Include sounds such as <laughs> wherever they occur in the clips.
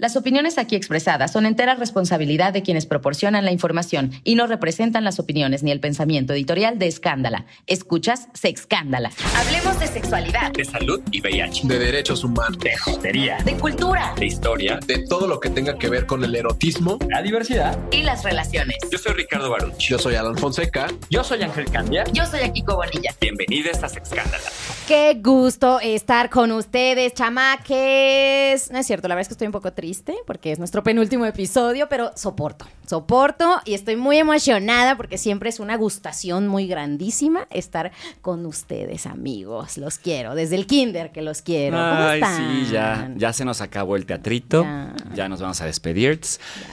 Las opiniones aquí expresadas son entera responsabilidad de quienes proporcionan la información y no representan las opiniones ni el pensamiento editorial de Escándala. Escuchas Sexcándala. Hablemos de sexualidad, de salud y VIH, de derechos humanos, de jotería, de cultura, de historia, de todo lo que tenga que ver con el erotismo, la diversidad y las relaciones. Yo soy Ricardo Baruch. Yo soy Alan Fonseca. Yo soy Ángel Candia. Yo soy Akiko Bonilla. Bienvenidos a Sexcándala. Qué gusto estar con ustedes, chamaques. No es cierto, la verdad es que estoy un poco triste porque es nuestro penúltimo episodio, pero soporto, soporto y estoy muy emocionada porque siempre es una gustación muy grandísima estar con ustedes, amigos. Los quiero, desde el kinder que los quiero. ¿Cómo Ay, están? sí, ya, ya se nos acabó el teatrito, Ya. ya, nos vamos a despedir.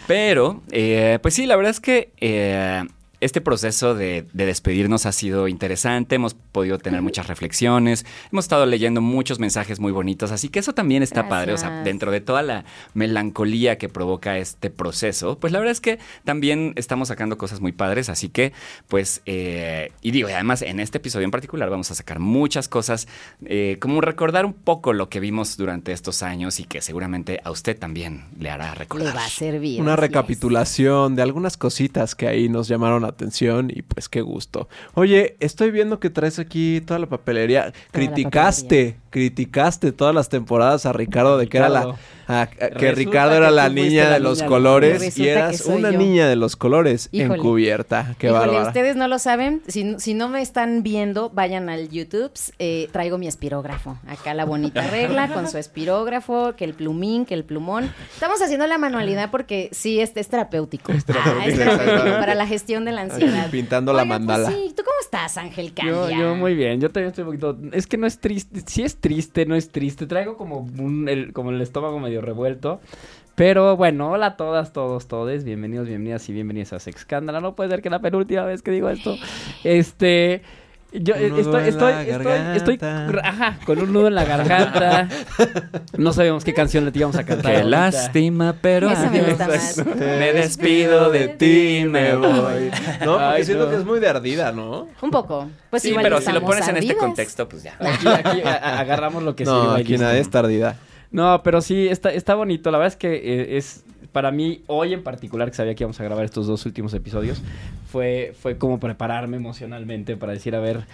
Pero, eh, pues sí, la verdad es que eh, este proceso de, de despedirnos ha sido interesante, hemos podido tener muchas reflexiones, hemos estado leyendo muchos mensajes muy bonitos, así que eso también está padre, o sea, dentro de toda la melancolía que provoca este proceso, pues la verdad es que también estamos sacando cosas muy padres, así que, pues, eh, y digo, y además en este episodio en particular vamos a sacar muchas cosas, eh, como recordar un poco lo que vimos durante estos años y que seguramente a usted también le hará recordar. Le va a servir. Una es. recapitulación de algunas cositas que ahí nos llamaron la atención y pues qué gusto. Oye, estoy viendo que traes aquí toda la papelería. criticaste, criticaste todas las temporadas a Ricardo de que era la Ricardo. a- a- que Resulta Ricardo era que la niña la de los niña colores y eras una yo. niña de los colores Híjole. encubierta. Qué Híjole, bárbara. ustedes no lo saben, si, si no me están viendo, vayan al YouTube, eh, traigo mi espirógrafo, acá la bonita regla con su espirógrafo, que el plumín, que el plumón. Estamos haciendo la manualidad porque sí, este es terapéutico. Ah, Es terapéutico para la gestión de la ansiedad. Pintando la pues mandala. sí, ¿tú cómo estás, Ángel Yo, Candia? yo muy bien, yo también estoy un poquito. Es que no es triste, sí es triste, no es triste. Traigo como un, el, como el estómago medio revuelto. Pero bueno, hola a todas, todos, todes. Bienvenidos, bienvenidas y bienvenidas a Sexcándala. No puede ser que la penúltima vez que digo esto. Este. Yo Un eh, nudo estoy, en estoy, la estoy, estoy, ajá, con un nudo en la garganta. No sabíamos qué canción le íbamos a cantar. Qué lástima, pero me adiós. gusta más. Me despido de ti, me voy. No, porque Ay, siento no. que es muy de ardida, ¿no? Un poco. Pues Sí, igual pero si lo pones en este contexto, pues ya. Aquí, agarramos lo que no, sirva y aquí nadie está ardida. No, pero sí, está, está bonito. La verdad es que eh, es, para mí, hoy en particular, que sabía que íbamos a grabar estos dos últimos episodios, fue, fue como prepararme emocionalmente para decir, a ver,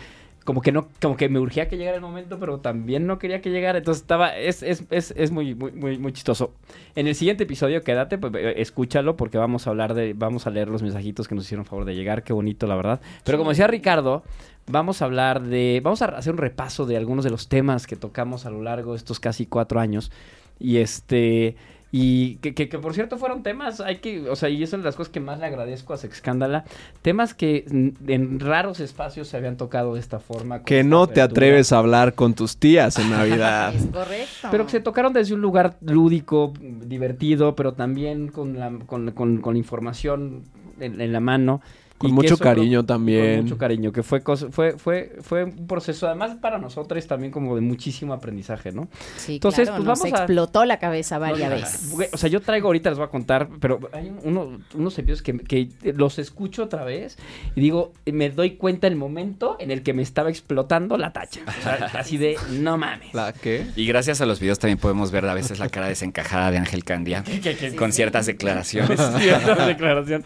como que no, como que me urgía que llegara el momento, pero también no quería que llegara. Entonces estaba, es, es, es, es muy, muy, muy, muy chistoso. En el siguiente episodio, quédate, pues, eh, escúchalo, porque vamos a hablar de, vamos a leer los mensajitos que nos hicieron favor de llegar. Qué bonito, la verdad. Pero como decía Ricardo, vamos a hablar de, vamos a hacer un repaso de algunos de los temas que tocamos a lo largo de estos casi cuatro años. Y este, y que, que, que, por cierto fueron temas, hay que, o sea, y eso es de las cosas que más le agradezco a Sexcándala, temas que en raros espacios se habían tocado de esta forma. Que esta no te atreves a hablar con tus tías en Navidad. <laughs> Es correcto. Pero que se tocaron desde un lugar lúdico, divertido, pero también con la, con, con- con información en, en la mano. Con Y mucho cariño Con también. mucho cariño, que fue, cosa- fue, fue, fue un proceso, además para nosotros también como de muchísimo aprendizaje, ¿no? Sí, Entonces, claro, pues nos vamos a- explotó la cabeza varias No, veces. O sea, yo traigo ahorita, les voy a contar, pero hay uno- unos episodios que, que los escucho otra vez y digo, me doy cuenta el momento en el que me estaba explotando la tacha. O sea, <laughs> así de, no mames. ¿La qué? Y gracias a los videos también podemos ver a veces la cara desencajada de Ángel Candia <laughs> con ciertas declaraciones. <laughs> Cierta declaración.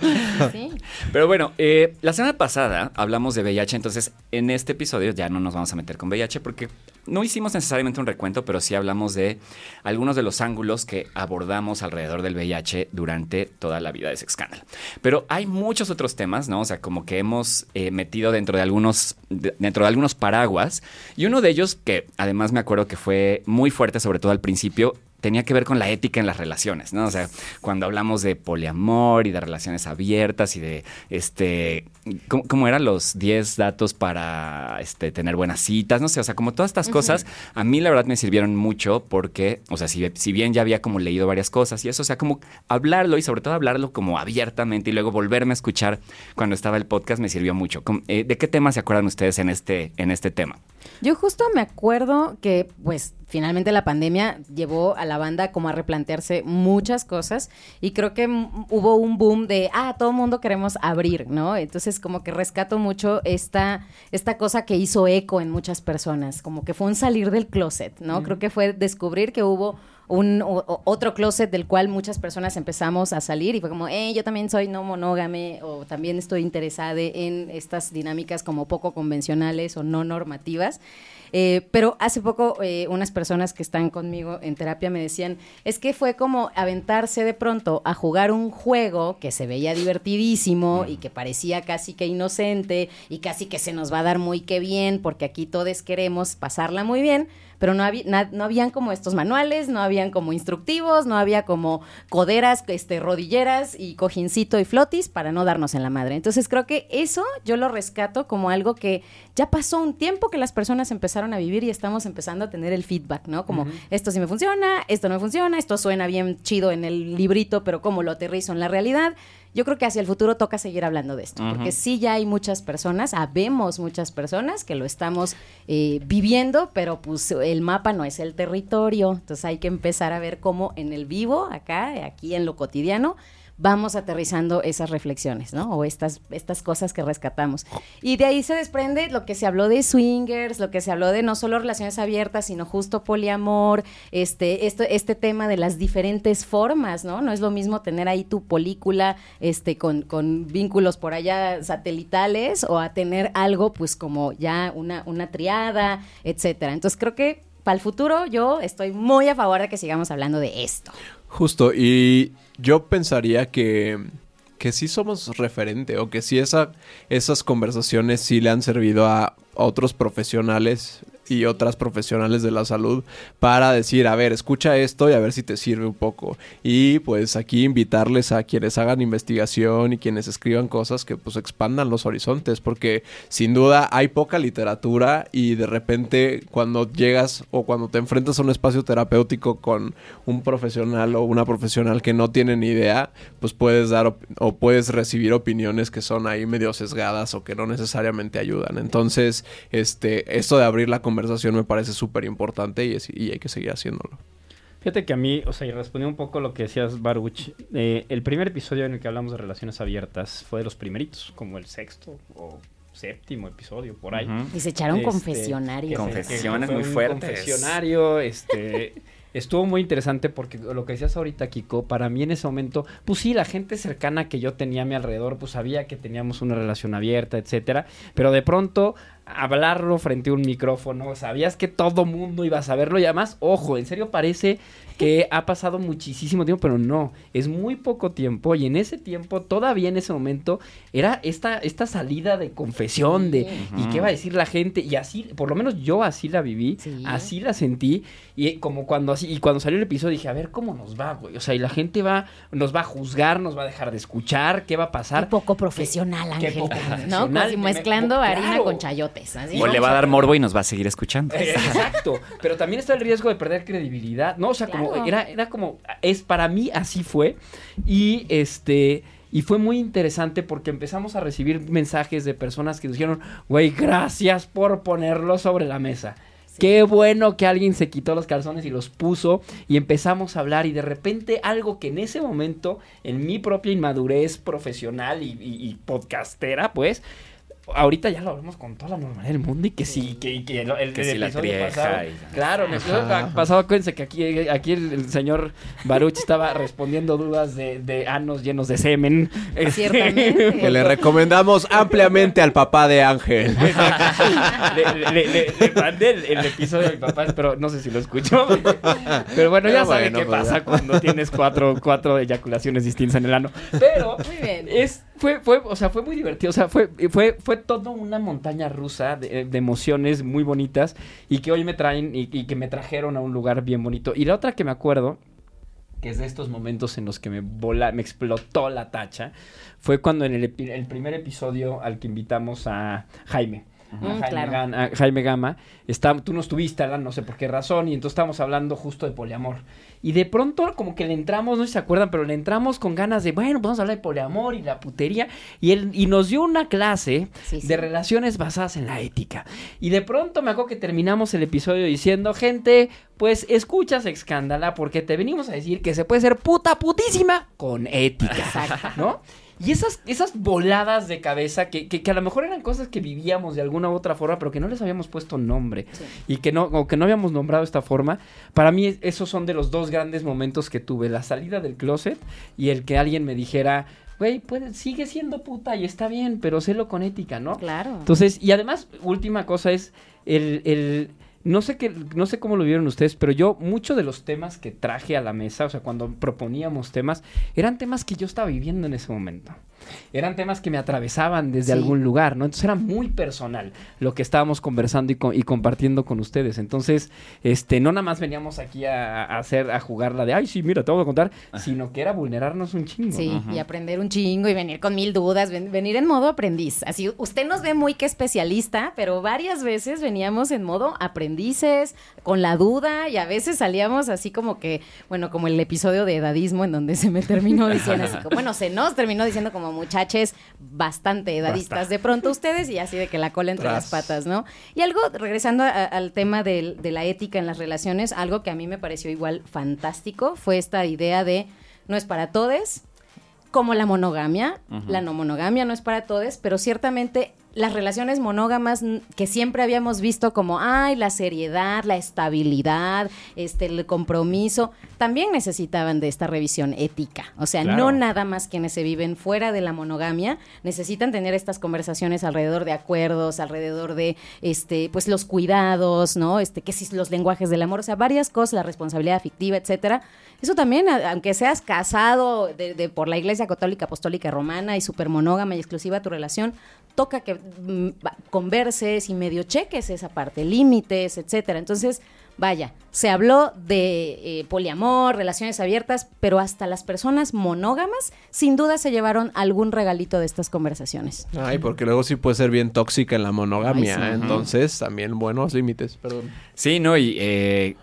Sí. Pero bueno, eh, la semana pasada hablamos de VIH, entonces en este episodio ya no nos vamos a meter con VIH porque no hicimos necesariamente un recuento, pero sí hablamos de algunos de los ángulos que abordamos alrededor del VIH durante toda la vida de Sexcandal. Pero hay muchos otros temas, ¿no? O sea, como que hemos eh, metido dentro de algunos de- dentro de algunos paraguas y uno de ellos que además me acuerdo que fue muy fuerte, sobre todo al principio, tenía que ver con la ética en las relaciones, ¿no? O sea, cuando hablamos de poliamor y de relaciones abiertas y de, este, ¿cómo, cómo eran los 10 datos para este, tener buenas citas? No sé, o sea, como todas estas cosas, a mí la verdad me sirvieron mucho porque, o sea, si, si bien ya había como leído varias cosas y eso, o sea, como hablarlo y sobre todo hablarlo como abiertamente y luego volverme a escuchar cuando estaba el podcast me sirvió mucho. Eh, ¿De qué temas se acuerdan ustedes en este, en este tema? Yo justo me acuerdo que, pues, finalmente la pandemia llevó a la banda como a replantearse muchas cosas y creo que hubo un boom de, ah, todo mundo queremos abrir, ¿no? Entonces, como que rescato mucho esta, esta cosa que hizo eco en muchas personas, como que fue un salir del closet, ¿no? Creo que fue descubrir que hubo un o- otro closet del cual muchas personas empezamos a salir y fue como, eh, yo también soy no monógame o también estoy interesada en estas dinámicas como poco convencionales o no normativas. Eh, pero hace poco eh, unas personas que están conmigo en terapia me decían, es que fue como aventarse de pronto a jugar un juego que se veía divertidísimo y que parecía casi que inocente y casi que se nos va a dar muy que bien porque aquí todos queremos pasarla muy bien, pero no, había, na- no habían como estos manuales, no habían como instructivos, no había como coderas, este, rodilleras y cojincito y flotis para no darnos en la madre. Entonces creo que eso yo lo rescato como algo que ya pasó un tiempo que las personas empezaron a vivir y estamos empezando a tener el feedback, ¿no? Como esto sí me funciona, esto no me funciona, esto suena bien chido en el librito, pero cómo lo aterrizo en la realidad. Yo creo que hacia el futuro toca seguir hablando de esto, porque sí ya hay muchas personas, habemos muchas personas que lo estamos eh, viviendo, pero pues el mapa no es el territorio, entonces hay que empezar a ver cómo en el vivo, acá, aquí en lo cotidiano, vamos aterrizando esas reflexiones, ¿no? O estas, estas cosas que rescatamos. Y de ahí se desprende lo que se habló de swingers, lo que se habló de no solo relaciones abiertas, sino justo poliamor, este, esto, este tema de las diferentes formas, ¿no? No es lo mismo tener ahí tu película este, con, con vínculos por allá satelitales o a tener algo pues como ya una, una triada, etcétera. Entonces creo que para el futuro yo estoy muy a favor de que sigamos hablando de esto. Justo, y yo pensaría que, que sí somos referente o que sí esa, esas conversaciones sí le han servido a, a otros profesionales y otras profesionales de la salud para decir, a ver, escucha esto y a ver si te sirve un poco. Y pues aquí invitarles a quienes hagan investigación y quienes escriban cosas que pues expandan los horizontes, porque sin duda hay poca literatura y de repente cuando llegas o cuando te enfrentas a un espacio terapéutico con un profesional o una profesional que no tiene ni idea, pues puedes dar o puedes recibir opiniones que son ahí medio sesgadas o que no necesariamente ayudan. Entonces, este, esto de abrir la conversación me parece súper importante y, es- y hay que seguir haciéndolo. Fíjate que a mí, o sea, y respondiendo un poco a lo que decías, Baruch, eh, el primer episodio en el que hablamos de relaciones abiertas fue de los primeritos, como el sexto o séptimo episodio, por ahí. Y se echaron Este, confesionario. que se- Confesiones muy fuertes. Confesionario, este. <laughs> Estuvo muy interesante porque lo que decías ahorita, Kiko, para mí en ese momento, pues sí, la gente cercana que yo tenía a mi alrededor, pues sabía que teníamos una relación abierta, etcétera, pero de pronto hablarlo frente a un micrófono, sabías que todo mundo iba a saberlo y además, ojo, en serio parece que <laughs> ha pasado muchísimo tiempo, pero no, es muy poco tiempo y en ese tiempo, todavía en ese momento, era esta, esta salida de confesión de y qué va a decir la gente y así, por lo menos yo así la viví, Sí. así la sentí y como cuando así y cuando salió el episodio dije, a ver cómo nos va, güey, o sea, y la gente va nos va a juzgar, nos va a dejar de escuchar, qué va a Qué pasar. poco profesional, qué Ángel. poco <laughs> ¿No? profesional, Como si me- mezclando claro. harina con O le va a dar morbo y nos va a seguir escuchando. Eh, Exacto, pero también está el riesgo de perder credibilidad, ¿no? O sea, como era, era como, es para mí así fue. Y este, y fue muy interesante porque empezamos a recibir mensajes de personas que dijeron, güey, gracias por ponerlo sobre la mesa. Qué bueno que alguien se quitó los calzones y los puso y empezamos a hablar y de repente algo que en ese momento, en mi propia inmadurez profesional y, y- y podcastera, pues, ahorita ya lo hablamos con toda la normalidad del mundo y que sí, que, que el, el- Que el la episodio trieja pasado- y- Claro, en el episodio pasado, acuérdense que aquí, aquí el, el señor Baruch estaba respondiendo dudas de, de anos llenos de semen. Ciertamente. Que le recomendamos ampliamente al papá de Ángel. le, le- le- le mandé el, el episodio a mi papá, pero no sé si lo escuchó. Pero bueno, ya bueno, qué pues pasa ya. cuando tienes cuatro, cuatro eyaculaciones distintas en el ano. Pero Muy bien. es fue, fue, o sea, fue muy divertido. O sea, fue, fue, fue toda una montaña rusa de, emociones muy bonitas y que hoy me traen y, y que me trajeron a un lugar bien bonito. Y la otra que me acuerdo, que es de estos momentos en los que me vola, me explotó la tacha, fue cuando en el, el primer episodio al que invitamos a Jaime. Mm, Jaime, claro. Gan- a Jaime Gama, está, tú no estuviste, Alan, no sé por qué razón, y entonces estábamos hablando justo de poliamor. Y de pronto como que le entramos, no sé si se acuerdan, pero le entramos con ganas de, bueno, vamos a hablar de poliamor y la putería, y él y nos dio una clase Sí, sí. de relaciones basadas en la ética. Y de pronto me acuerdo que terminamos el episodio diciendo, gente, pues escuchas Excándala porque te venimos a decir que se puede ser puta putísima con ética, Exacto. ¿no? Y esas, esas voladas de cabeza que, que, que a lo mejor eran cosas que vivíamos de alguna u otra forma, pero que no les habíamos puesto nombre Sí. y que no, o que no habíamos nombrado esta forma, para mí esos son de los dos grandes momentos que tuve, la salida del closet y el que alguien me dijera, güey, puede- sigue siendo puta y está bien, pero sélo con ética, ¿no? Claro. Entonces, y además, última cosa es el, el- no sé qué, no sé cómo lo vieron ustedes, pero yo, muchos de los temas que traje a la mesa, o sea, cuando proponíamos temas, eran temas que yo estaba viviendo en ese momento. Eran temas que me atravesaban desde Sí. algún lugar, ¿no? Entonces era muy personal lo que estábamos conversando y, co- y compartiendo con ustedes. Entonces, este, no nada más veníamos aquí a, a hacer, a jugar la de, ay, sí, mira, te voy a contar, sino que era vulnerarnos un chingo. Sí, ¿no? y aprender un chingo y venir con mil dudas, ven- venir en modo aprendiz. Así, usted nos ve muy que especialista, pero varias veces veníamos en modo aprendices, con la duda, y a veces salíamos así como que, bueno, como el episodio de edadismo en donde se me terminó <laughs> diciendo así, como, bueno, se nos terminó diciendo como muchaches bastante edadistas de pronto ustedes y así de que la cola entre las patas, ¿no? Y algo, regresando a- al tema de la ética en las relaciones, algo que a mí me pareció igual fantástico fue esta idea de no es para todes, como la monogamia. La no monogamia no es para todos, pero ciertamente las relaciones monógamas que siempre habíamos visto como, ay, la seriedad, la estabilidad, este, el compromiso, también necesitaban de esta revisión ética. O sea, Claro. no nada más quienes se viven fuera de la monogamia necesitan tener estas conversaciones alrededor de acuerdos, alrededor de, este, pues los cuidados, ¿no? Este, que si los lenguajes del amor, o sea, varias cosas, la responsabilidad afectiva, etcétera. Eso también, aunque seas casado de, de- por la Iglesia Católica Apostólica Romana y súper monógama y exclusiva tu relación, toca que converses y medio cheques esa parte, límites, etcétera. Entonces, vaya, se habló de eh, poliamor, relaciones abiertas, pero hasta las personas monógamas sin duda se llevaron algún regalito de estas conversaciones. Ay, porque luego sí puede ser bien tóxica en la monogamia. Ay, sí. ¿eh? Entonces, también buenos límites. Perdón. Sí, no, y eh,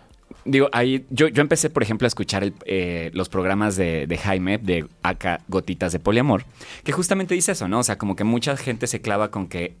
digo, ahí yo, yo empecé, por ejemplo, a escuchar eh, los programas de, de Jaime, de acá Gotitas de Poliamor, que justamente dice eso, ¿no? O sea, como que mucha gente se clava con que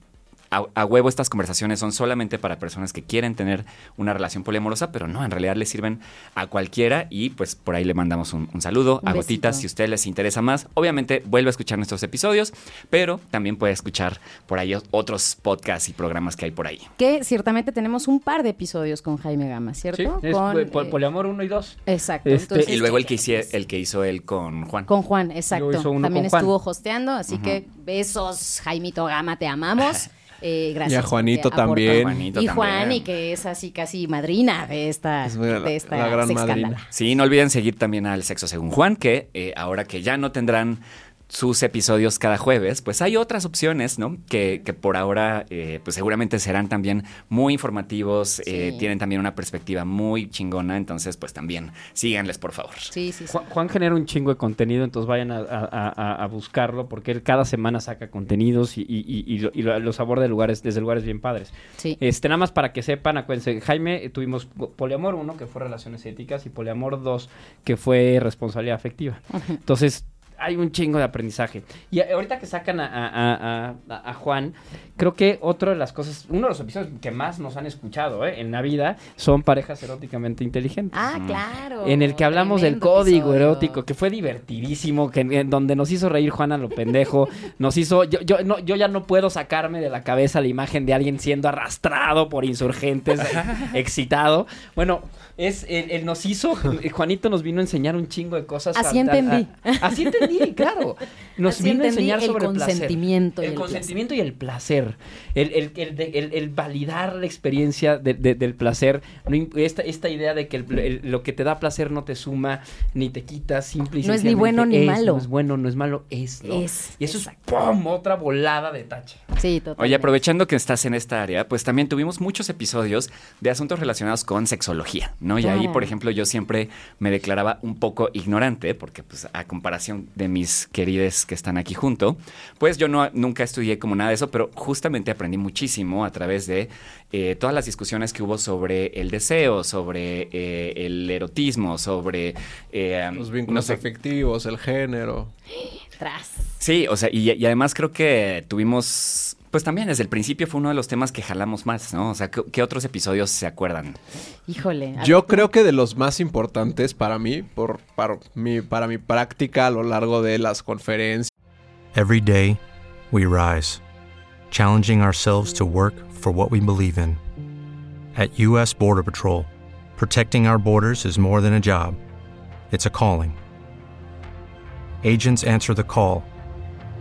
a, a huevo estas conversaciones son solamente para personas que quieren tener una relación poliamorosa, pero no, en realidad le sirven a cualquiera y pues por ahí le mandamos un, un saludo Un a Gotitas si a ustedes les interesa más. Obviamente vuelve a escuchar nuestros episodios, pero también puede escuchar por ahí otros podcasts y programas que hay por ahí. Que ciertamente tenemos un par de episodios con Jaime Gama, Sí, ¿cierto? es Con, eh, poliamor 1 y 2. Exacto. Este, Entonces, Y luego el que, chequen, hice- el que hizo él con Juan. Con Juan, exacto. Luego hizo uno También con Juan. estuvo hosteando, así que besos, Jaimito Gama, te amamos. <laughs> Eh, gracias. Y a Juanito también. Juanito y también. Juan, y que es así casi madrina de esta, Es la- de esta la gran madrina. Sí, no olviden seguir también al Sexo Según Juan, que eh, ahora que ya no tendrán sus episodios cada jueves, pues hay otras opciones, ¿no? Que, que por ahora, eh, pues seguramente serán también muy informativos, eh, tienen también una perspectiva muy chingona, entonces pues también síganles, por favor. Sí, sí, sí. Juan, Juan genera un chingo de contenido, entonces vayan a, a- a- a buscarlo porque él cada semana saca contenidos y, y- y- y lo- y lo- los aborda de lugares, desde lugares bien padres. Sí. Este, nada más para que sepan, acuérdense, Jaime, eh, tuvimos po- Poliamor 1, que fue relaciones éticas, y Poliamor 2, que fue responsabilidad afectiva. Entonces, hay un chingo de aprendizaje. Y a- ahorita que sacan a, a- a- a- a Juan, creo que otra de las cosas, uno de los episodios que más nos han escuchado ¿eh? en la vida son parejas eróticamente inteligentes. Ah, claro. En el que hablamos del código episodio. erótico, que fue divertidísimo, que en donde nos hizo reír Juana lo pendejo, <laughs> nos hizo, yo, yo, no, yo ya no puedo sacarme de la cabeza la imagen de alguien siendo arrastrado por insurgentes, <laughs> excitado. Bueno, es, él, él nos hizo, <laughs> Juanito nos vino a enseñar un chingo de cosas. Así A- a- entendí. a- así entendí entendí, claro. Nos Así vino a enseñar el sobre consentimiento y el el consentimiento y el placer. El, el- el- de- el- el validar la experiencia de- de- del placer. Esta, esta idea de que el- el- lo que te da placer no te suma ni te quita, simple y No es ni bueno ni es, malo. No es bueno, no es malo, es. ¿no? Es, Y eso es ¡pum! otra volada de tacha. Sí, totalmente. Oye, aprovechando que estás en esta área, pues también tuvimos muchos episodios de asuntos relacionados con sexología, ¿no? Y ahí, por ejemplo, yo siempre me declaraba un poco ignorante, porque pues a comparación de mis querides que están aquí junto, pues yo no, nunca estudié como nada de eso, pero justamente aprendí muchísimo a través de eh, todas las discusiones que hubo sobre el deseo, sobre eh, el erotismo, sobre... eh, Los no vínculos sé, afectivos, el género. <gasps> Tras. Sí, o sea, y, y además creo que tuvimos, pues también desde el principio fue uno de los temas que jalamos más, ¿no? O sea, ¿qué, qué otros episodios se acuerdan? Híjole. Yo creo que de los más importantes para mí, por, para, mi, para mi práctica a lo largo de las conferencias, Every day, we rise, challenging ourselves to work for what we believe in. At U.S. Border Patrol, protecting our borders is more than a job, it's a calling. Agents answer the call,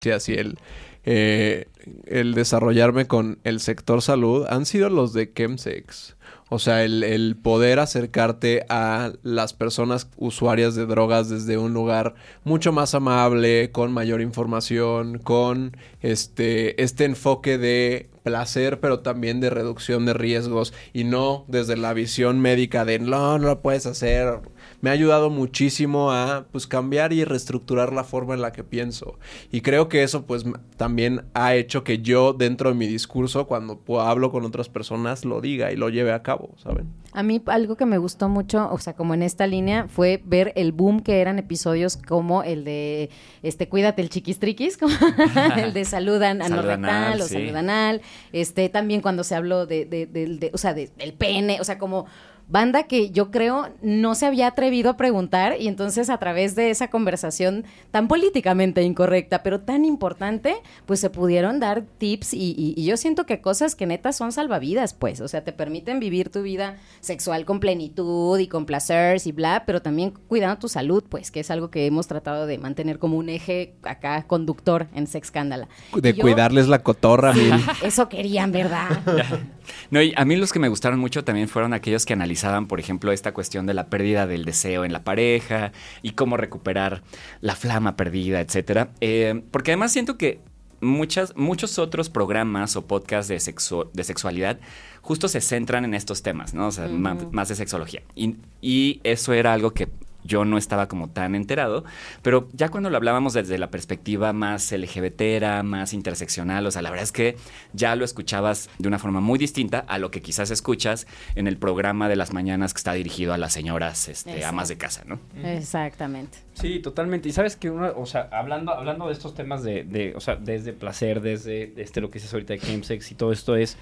Sí, así el, eh, el desarrollarme con el sector salud han sido los de Chemsex. O sea, el, el poder acercarte a las personas usuarias de drogas desde un lugar mucho más amable, con mayor información, con este, este enfoque de placer, pero también de reducción de riesgos y no desde la visión médica de no, no lo puedes hacer. Me ha ayudado muchísimo a pues cambiar y reestructurar la forma en la que pienso. Y creo que eso pues también ha hecho que yo dentro de mi discurso cuando hablo con otras personas lo diga y lo lleve a cabo, ¿saben? A mí algo que me gustó mucho, o sea, como en esta línea, fue ver el boom que eran episodios como el de este Cuídate el chiquistriquis, <laughs> como el de saludan Salud anorrectal anal, o sí. salud anal, este también cuando se habló de, de- del- de- o sea, de- del pene, o sea, como banda que yo creo no se había atrevido a preguntar y entonces a través de esa conversación tan políticamente incorrecta, pero tan importante, pues se pudieron dar tips y, y- y yo siento que cosas que neta son salvavidas, pues, o sea, te permiten vivir tu vida sexual con plenitud y con placer y bla, pero también cuidando tu salud, pues, que es algo que hemos tratado de mantener como un eje acá conductor en Sex Scandala. De yo- cuidarles la cotorra, mil. <laughs> Eso querían, ¿verdad? <laughs> No, y a mí los que me gustaron mucho también fueron aquellos que analizaban, por ejemplo, esta cuestión de la pérdida del deseo en la pareja y cómo recuperar la flama perdida, etcétera. Eh, porque además siento que muchas, muchos otros programas o podcasts de, de sexualidad justo se centran en estos temas, ¿no? O sea, más, de sexología. Y, y eso era algo que yo no estaba como tan enterado, pero ya cuando lo hablábamos desde la perspectiva más LGBT, más interseccional, o sea, la verdad es que ya lo escuchabas de una forma muy distinta a lo que quizás escuchas en el programa de las mañanas que está dirigido a las señoras este, amas de casa, ¿no? Exactamente. Sí, totalmente. Y sabes que uno, o sea, hablando, hablando de estos temas de, de, o sea, desde placer, desde este lo que dices ahorita de chemsex y todo esto es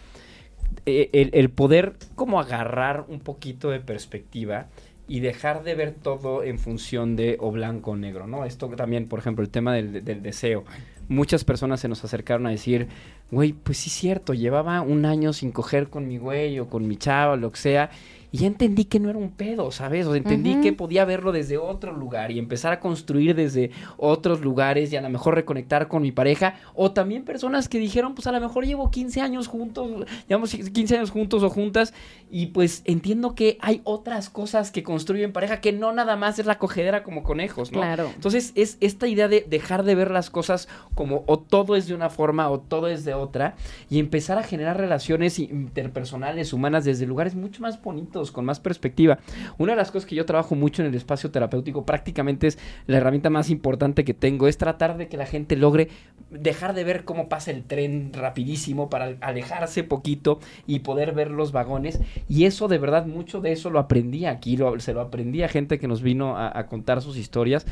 eh, el, el poder como agarrar un poquito de perspectiva y dejar de ver todo en función de o blanco o negro, ¿no? Esto también, por ejemplo, el tema del, deseo. Muchas personas se nos acercaron a decir, güey, pues sí es cierto, llevaba un año sin coger con mi güey o con mi chava lo que sea, y ya entendí que no era un pedo, ¿sabes? O sea, entendí que podía verlo desde otro lugar y empezar a construir desde otros lugares y a lo mejor reconectar con mi pareja. O también personas que dijeron, pues a lo mejor llevo 15 años juntos, llevamos 15 años juntos o juntas y pues entiendo que hay otras cosas que construyen pareja que no nada más es la cogedera como conejos, ¿no? Claro. Entonces es esta idea de dejar de ver las cosas como o todo es de una forma o todo es de otra y empezar a generar relaciones interpersonales, humanas desde lugares mucho más bonitos lados, con más perspectiva. Una de las cosas que yo trabajo mucho en el espacio terapéutico, prácticamente es la herramienta más importante que tengo, es tratar de que la gente logre dejar de ver cómo pasa el tren rapidísimo para alejarse poquito y poder ver los vagones. Y eso, de verdad, mucho de eso lo aprendí aquí, lo- se lo aprendí a gente que nos vino a, a contar sus historias.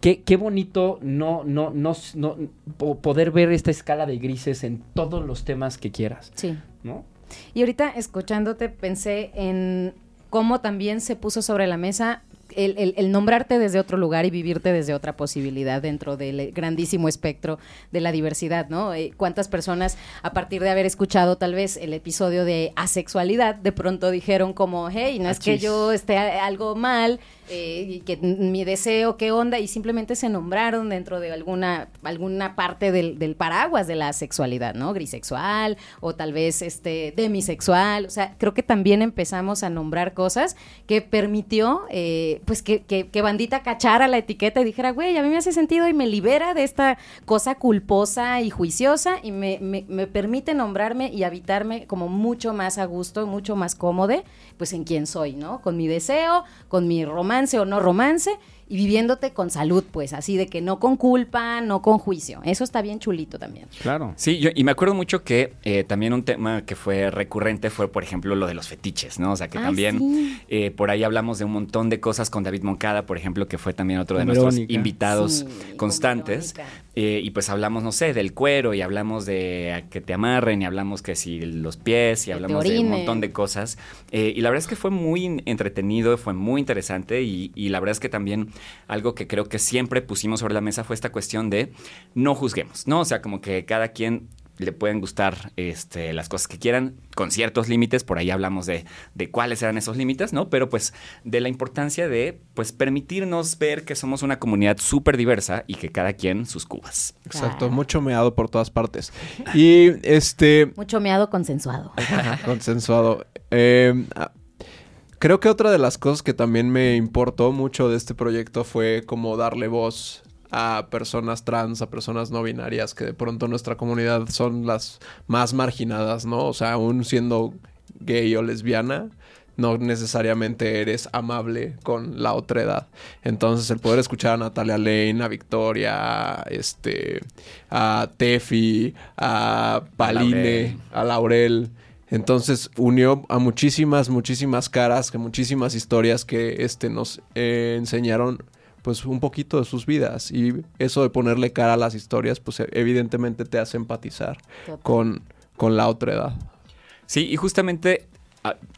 Qué, qué bonito no, no, no, no po- poder ver esta escala de grises en todos los temas que quieras, Sí. ¿no? Y ahorita escuchándote pensé en cómo también se puso sobre la mesa el, el- el nombrarte desde otro lugar y vivirte desde otra posibilidad dentro del grandísimo espectro de la diversidad, ¿no? Eh, ¿Cuántas personas a partir de haber escuchado tal vez el episodio de asexualidad de pronto dijeron como, hey, no es que yo esté algo mal eh, que mi deseo, qué onda, y simplemente se nombraron dentro de alguna, alguna parte del, del paraguas de la sexualidad, ¿no? Grisexual o tal vez este demisexual. O sea, creo que también empezamos a nombrar cosas que permitió, eh, pues, que, que, que bandita cachara la etiqueta y dijera, güey, a mí me hace sentido y me libera de esta cosa culposa y juiciosa y me, me, me permite nombrarme y habitarme como mucho más a gusto, mucho más cómodo, pues en quién soy, ¿no? Con mi deseo, con mi romance o no romance y viviéndote con salud, pues así de que no con culpa, no con juicio. Eso está bien chulito también. Claro. Sí, yo, y me acuerdo mucho que eh, también un tema que fue recurrente fue, por ejemplo, lo de los fetiches, ¿no? O sea, que Ah, también sí. eh, por ahí hablamos de un montón de cosas con David Moncada, por ejemplo, que fue también otro de Con nuestros Verónica. invitados Sí, constantes. Eh, y pues hablamos, no sé, del cuero y hablamos de a que te amarren y hablamos que si los pies y hablamos de un montón de cosas. Eh, y la verdad es que fue muy entretenido, fue muy interesante y, y la verdad es que también algo que creo que siempre pusimos sobre la mesa fue esta cuestión de no juzguemos, ¿no? O sea, como que cada quien le pueden gustar este, las cosas que quieran con ciertos límites, por ahí hablamos de, de cuáles eran esos límites, ¿no? Pero pues de la importancia de pues permitirnos ver que somos una comunidad súper diversa y que cada quien sus cubas. Exacto, mucho meado por todas partes. <laughs> Y este, Mucho meado consensuado. <laughs> consensuado. Eh, creo que otra de las cosas que también me importó mucho de este proyecto fue como darle voz a personas trans, a personas no binarias, que de pronto en nuestra comunidad son las más marginadas, ¿no? O sea, aún siendo gay o lesbiana, no necesariamente eres amable con la otra edad. Entonces, el poder escuchar a Natalia Lane, a Victoria, a, este, a Tefi, a Paline, Laurel. a Laurel. Entonces unió a muchísimas, muchísimas caras, que muchísimas historias que este, nos eh, enseñaron pues un poquito de sus vidas. Y eso de ponerle cara a las historias, pues evidentemente te hace empatizar con, con la otra edad. Sí, y justamente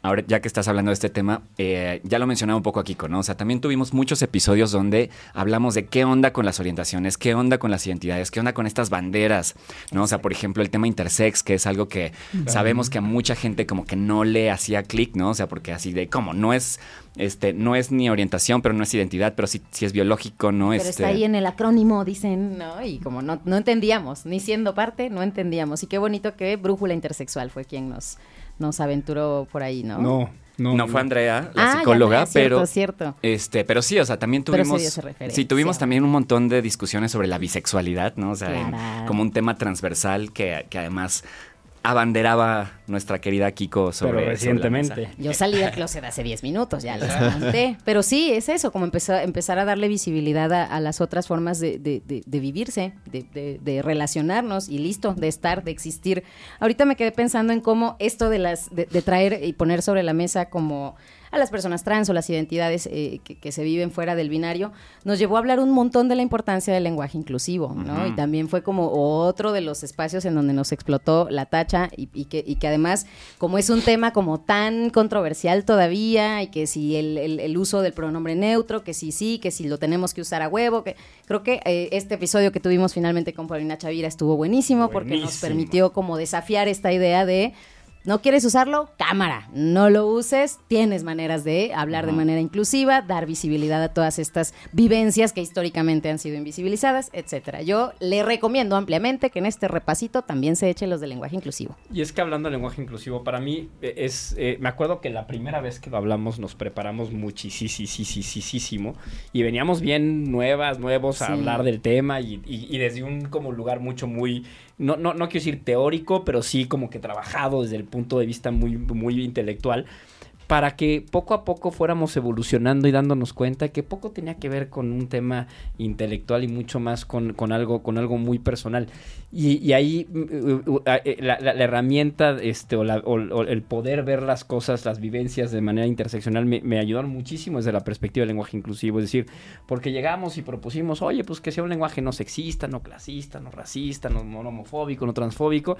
ahora ya que estás hablando de este tema, eh, ya lo mencionaba un poco aquí, ¿no? O sea, también tuvimos muchos episodios donde hablamos de qué onda con las orientaciones, qué onda con las identidades, qué onda con estas banderas, ¿no? O sea, por ejemplo, el tema intersex, que es algo que sabemos que a mucha gente como que no le hacía clic, ¿no? O sea, porque así de, ¿cómo? No es, este, no es ni orientación, pero no es identidad, pero sí, sí es biológico, ¿no? Pero este, está ahí en el acrónimo, dicen, ¿no? Y como no, no entendíamos, ni siendo parte, no entendíamos. Y qué bonito que Brújula Intersexual fue quien nos, nos aventuró por ahí, ¿no? No, no. No fue Andrea, la Ah, psicóloga, ya, cierto, pero cierto. Este, pero sí, o sea, también Pero tuvimos. sí, tuvimos también un montón de discusiones sobre la bisexualidad, ¿no? O sea, en- como un tema transversal que, que además abanderaba nuestra querida Kiko sobre. Pero recientemente. Yo salí del closet hace 10 minutos, ya les conté. Pero sí, es eso, como empezar, empezar a darle visibilidad a, a las otras formas de, de- de- de vivirse, de, de- de relacionarnos y listo, de estar, de existir. Ahorita me quedé pensando en cómo esto de las de, de traer y poner sobre la mesa como a las personas trans o las identidades eh, que, que se viven fuera del binario, nos llevó a hablar un montón de la importancia del lenguaje inclusivo, ¿no? Y también fue como otro de los espacios en donde nos explotó la tacha y, y que, y que además, como es un tema como tan controversial todavía y que si el, el- el uso del pronombre neutro, que si sí, que si lo tenemos que usar a huevo, que creo que eh, este episodio que tuvimos finalmente con Paulina Chavira estuvo buenísimo, porque nos permitió como desafiar esta idea de no quieres usarlo, cámara, no lo uses, tienes maneras de hablar de manera inclusiva, dar visibilidad a todas estas vivencias que históricamente han sido invisibilizadas, etcétera. Yo le recomiendo ampliamente que en este repasito también se eche los de lenguaje inclusivo. Y es que hablando de lenguaje inclusivo, para mí eh, es. eh, me acuerdo que la primera vez que lo hablamos nos preparamos muchísimo y veníamos bien nuevas, nuevos a Sí. hablar del tema y, y- y desde un como lugar mucho muy. No, no, no quiero decir teórico, pero sí como que trabajado desde el punto de vista muy, muy intelectual. Para que poco a poco fuéramos evolucionando y dándonos cuenta que poco tenía que ver con un tema intelectual y mucho más con, con algo, con algo muy personal. Y, y ahí uh, eh, la, herramienta este, o, la- el poder ver las cosas, las vivencias de manera interseccional me, me ayudaron muchísimo desde la perspectiva del lenguaje inclusivo. Es decir, porque llegamos y propusimos, oye, pues que sea un lenguaje no sexista, no clasista, no racista, no, no homofóbico, no transfóbico.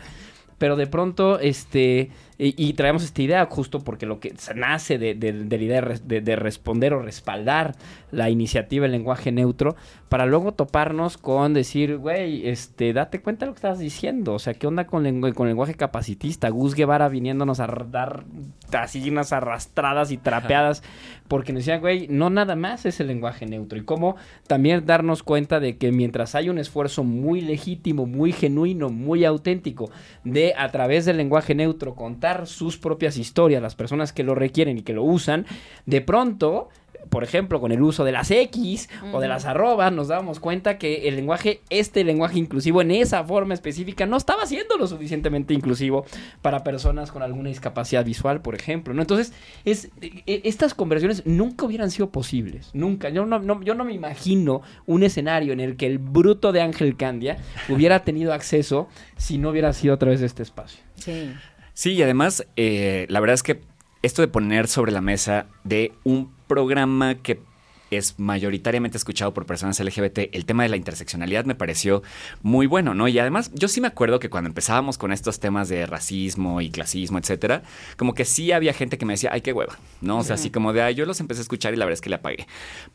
Pero de pronto, este, y, y traemos esta idea justo porque lo que nace de, de- de la idea de, de- de responder o respaldar la iniciativa del lenguaje neutro, para luego toparnos con decir, güey, este, date cuenta de lo que estás diciendo. O sea, ¿qué onda con, lengu- con lenguaje capacitista? Gus Guevara viniéndonos a dar así unas arrastradas y trapeadas, porque nos decían, güey, no nada más es el lenguaje neutro. Y cómo también darnos cuenta de que mientras hay un esfuerzo muy legítimo, muy genuino, muy auténtico, de a través del lenguaje neutro contar sus propias historias, las personas que lo requieren y que lo usan, de pronto por ejemplo, con el uso de las X o de las arrobas, nos dábamos cuenta que el lenguaje, este lenguaje inclusivo en esa forma específica, no estaba siendo lo suficientemente inclusivo para personas con alguna discapacidad visual, por ejemplo. ¿no? Entonces, es, e- e- estas conversiones nunca hubieran sido posibles. Nunca. Yo no, no- yo no me imagino un escenario en el que el bruto de Ángel Candia hubiera tenido acceso si no hubiera sido a través de este espacio. Sí. Sí, y además, eh, la verdad es que esto de poner sobre la mesa de un programa que es mayoritariamente escuchado por personas LGBT, el tema de la interseccionalidad me pareció muy bueno, ¿no? Y además, yo sí me acuerdo que cuando empezábamos con estos temas de racismo y clasismo, etcétera, como que sí había gente que me decía, ay, qué hueva, ¿no? O sea, así como de, ay, yo los empecé a escuchar y la verdad es que le apagué.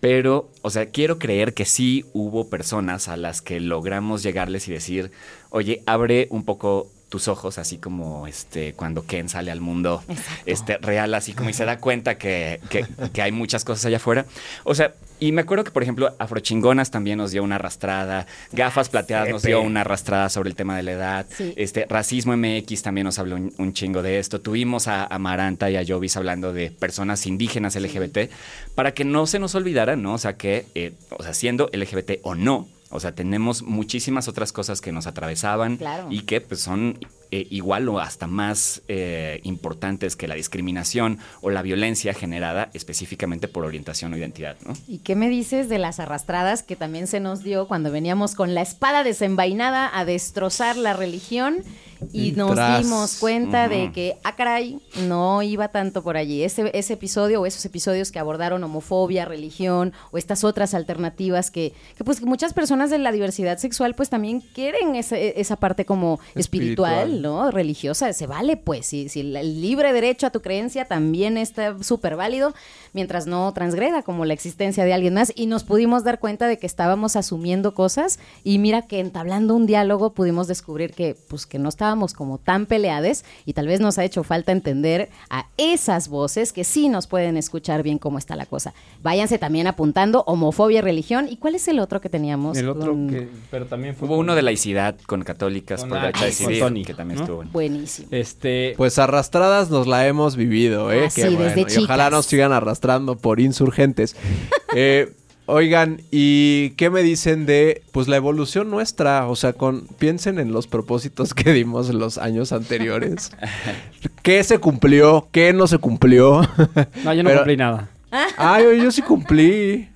Pero, o sea, quiero creer que sí hubo personas a las que logramos llegarles y decir, oye, abre un poco tus ojos, así como este cuando Ken sale al mundo este real, así como y se da cuenta que, que- que hay muchas cosas allá afuera. O sea, y me acuerdo que, por ejemplo, Afrochingonas también nos dio una arrastrada, Gafas Plateadas nos dio una arrastrada sobre el tema de la edad, Sí. este Racismo MX también nos habló un, un chingo de esto. Tuvimos a Amaranta y a Jovis hablando de personas indígenas LGBT para que no se nos olvidara, ¿no? O sea, que, eh, o sea, siendo LGBT o no, o sea, tenemos muchísimas otras cosas que nos atravesaban Claro. y que pues, son eh, igual o hasta más eh, importantes que la discriminación o la violencia generada específicamente por orientación o identidad, ¿no? ¿Y qué me dices de las arrastradas que también se nos dio cuando veníamos con la espada desenvainada a destrozar la religión y Y nos tras. dimos cuenta de que, ah, caray, no iba tanto por allí. Ese, ese episodio o esos episodios que abordaron homofobia, religión o estas otras alternativas que, que pues que muchas personas de la diversidad sexual pues también quieren esa, esa parte como espiritual, Espiritual. ¿No? Religiosa, se vale pues, si, si el libre derecho a tu creencia también está súper válido mientras no transgreda como la existencia de alguien más y nos pudimos dar cuenta de que estábamos asumiendo cosas y mira que entablando un diálogo pudimos descubrir que pues que no estábamos como tan peleades y tal vez nos ha hecho falta entender a esas voces que sí nos pueden escuchar bien cómo está la cosa. Váyanse también apuntando homofobia y religión y cuál es el otro que teníamos El otro con- que, pero también fue Hubo uno de laicidad con católicas Con por Alex, derecho a con decidir, Tony, que también ¿no? estuvo bueno. buenísimo. Este, Pues arrastradas nos la hemos vivido, ¿eh? Ah, Qué sí, desde Y ojalá nos sigan arrastrando por insurgentes. <laughs> Eh, oigan, ¿y qué me dicen de pues la evolución nuestra? O sea, con piensen en los propósitos que dimos en los años anteriores. <laughs> ¿Qué se cumplió? ¿Qué no se cumplió? no, yo no Pero- cumplí nada. Ay, yo, yo sí cumplí.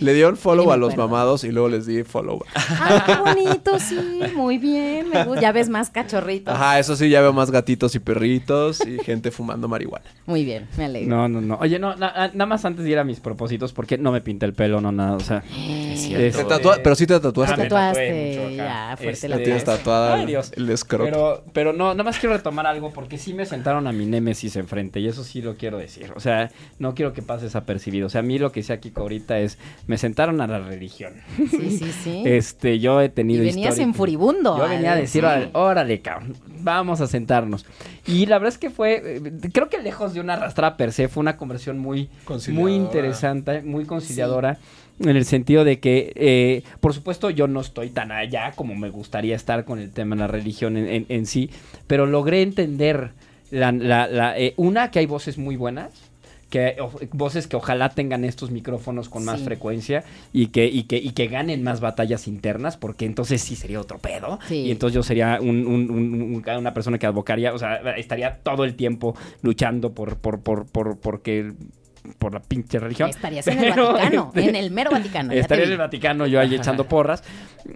Le dieron follow Sí, me a los mamados y luego les di follow. Ah, qué bonito, sí, muy bien. me gusta. Ya ves más cachorritos. Ajá, eso sí, ya veo más gatitos y perritos y gente fumando marihuana. Muy bien, me alegro. No, no, no. Oye, no, na- nada más antes de ir a mis propósitos, porque no me pinta el pelo, no nada. O sea, Es cierto. Te tatua- pero sí te tatuaste. Ah, me tatuaste, ya, fuerte Este, la tienes tatuada Ay, el, Dios. el escroto. Pero, pero no, nada más quiero retomar algo porque sí me sentaron a mi némesis enfrente y eso sí lo quiero decir. O sea, no quiero que pase desapercibido. O sea, a mí lo que dice Kiko ahorita es, me sentaron a la religión. Sí, sí, <laughs> sí. Este, yo he y tenido venías historia- en furibundo. Yo venía a decir, sí. órale, cabrón, vamos a sentarnos. Y la verdad es que fue, eh, creo que lejos de una arrastrada per se, fue una conversión muy, muy interesante, muy conciliadora. En el sentido de que, eh, por supuesto, yo no estoy tan allá como me gustaría estar con el tema de la religión en, en- en sí, pero logré entender, la, la- la, eh, una, que hay voces muy buenas, que o- voces que ojalá tengan estos micrófonos con más Sí. frecuencia y que, y, que, y que ganen más batallas internas, porque entonces sí sería otro pedo. Sí. Y entonces yo sería un- un- un- un- una persona que advocaría, o sea, estaría todo el tiempo luchando por, por, por, por, porque por la pinche religión. Estarías en el Vaticano, este, en el mero Vaticano. Estaría en el Vaticano yo ahí echando porras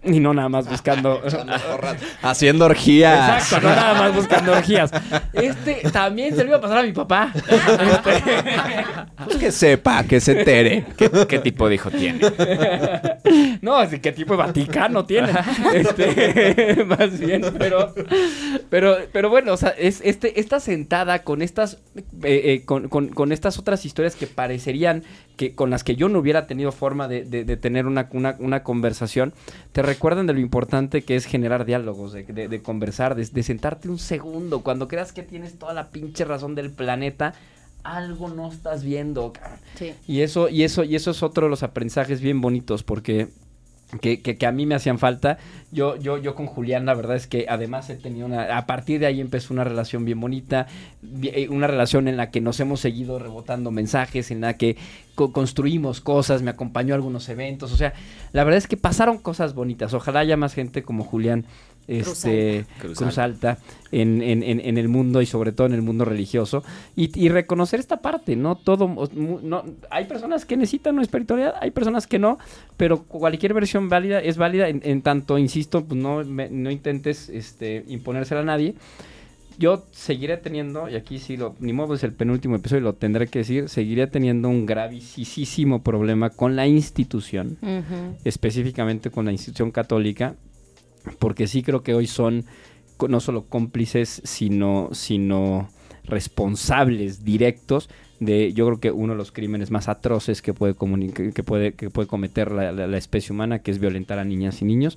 y no nada más buscando... <laughs> <laughs> Haciendo orgías. Exacto, no nada más buscando orgías. <laughs> Este también se lo iba a pasar a mi papá. Este, Pues que sepa, que se entere. ¿Qué, qué tipo de hijo tiene? No, así qué tipo de Vaticano tiene. Este, <laughs> más bien, pero, pero, pero bueno, o sea, es este, esta sentada con estas, eh, eh, con, con- con estas otras historias que parecerían que con las que yo no hubiera tenido forma de, de- de tener una, una, una conversación, te recuerdan de lo importante que es generar diálogos, de, conversar, de, sentarte un segundo, cuando creas que tienes toda la pinche razón del planeta, algo no estás viendo. Sí. Y eso, y eso, y eso es otro de los aprendizajes bien bonitos, porque que, que- que a mí me hacían falta. Yo, yo, yo con Julián, la verdad es que además he tenido una. A partir de ahí empezó una relación bien bonita. eh, Una relación en la que nos hemos seguido rebotando mensajes, en la que co- construimos cosas, me acompañó a algunos eventos. O sea, la verdad es que pasaron cosas bonitas. Ojalá haya más gente como Julián. Este, Cruz Cruz, Alta. Alta en, en- en- el mundo y sobre todo en el mundo religioso y, y reconocer esta parte, ¿no? Todo, no, hay personas que necesitan una espiritualidad, hay personas que no, pero cualquier versión válida es válida en, en tanto, insisto, pues no, me- no intentes este, imponérsela a nadie. Yo seguiré teniendo, y aquí sí, lo, ni modo es el penúltimo episodio, lo tendré que decir, seguiré teniendo un gravísimo problema con la institución Ujú. específicamente con la institución católica, porque sí creo que hoy son no solo cómplices, sino, sino responsables directos de, yo creo que uno de los crímenes más atroces que puede, que puede, que puede cometer la- la especie humana, que es violentar a niñas y niños.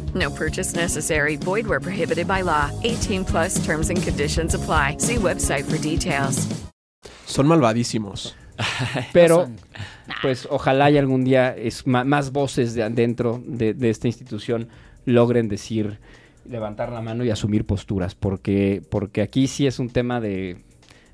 No purchase necessary. Void where prohibited by law. 18 plus terms and conditions apply. See website for details. Son malvadísimos. <laughs> Pero, pues ojalá y algún día es más voces de, dentro de, de esta institución logren decir, levantar la mano y asumir posturas, porque, porque aquí sí es un tema de,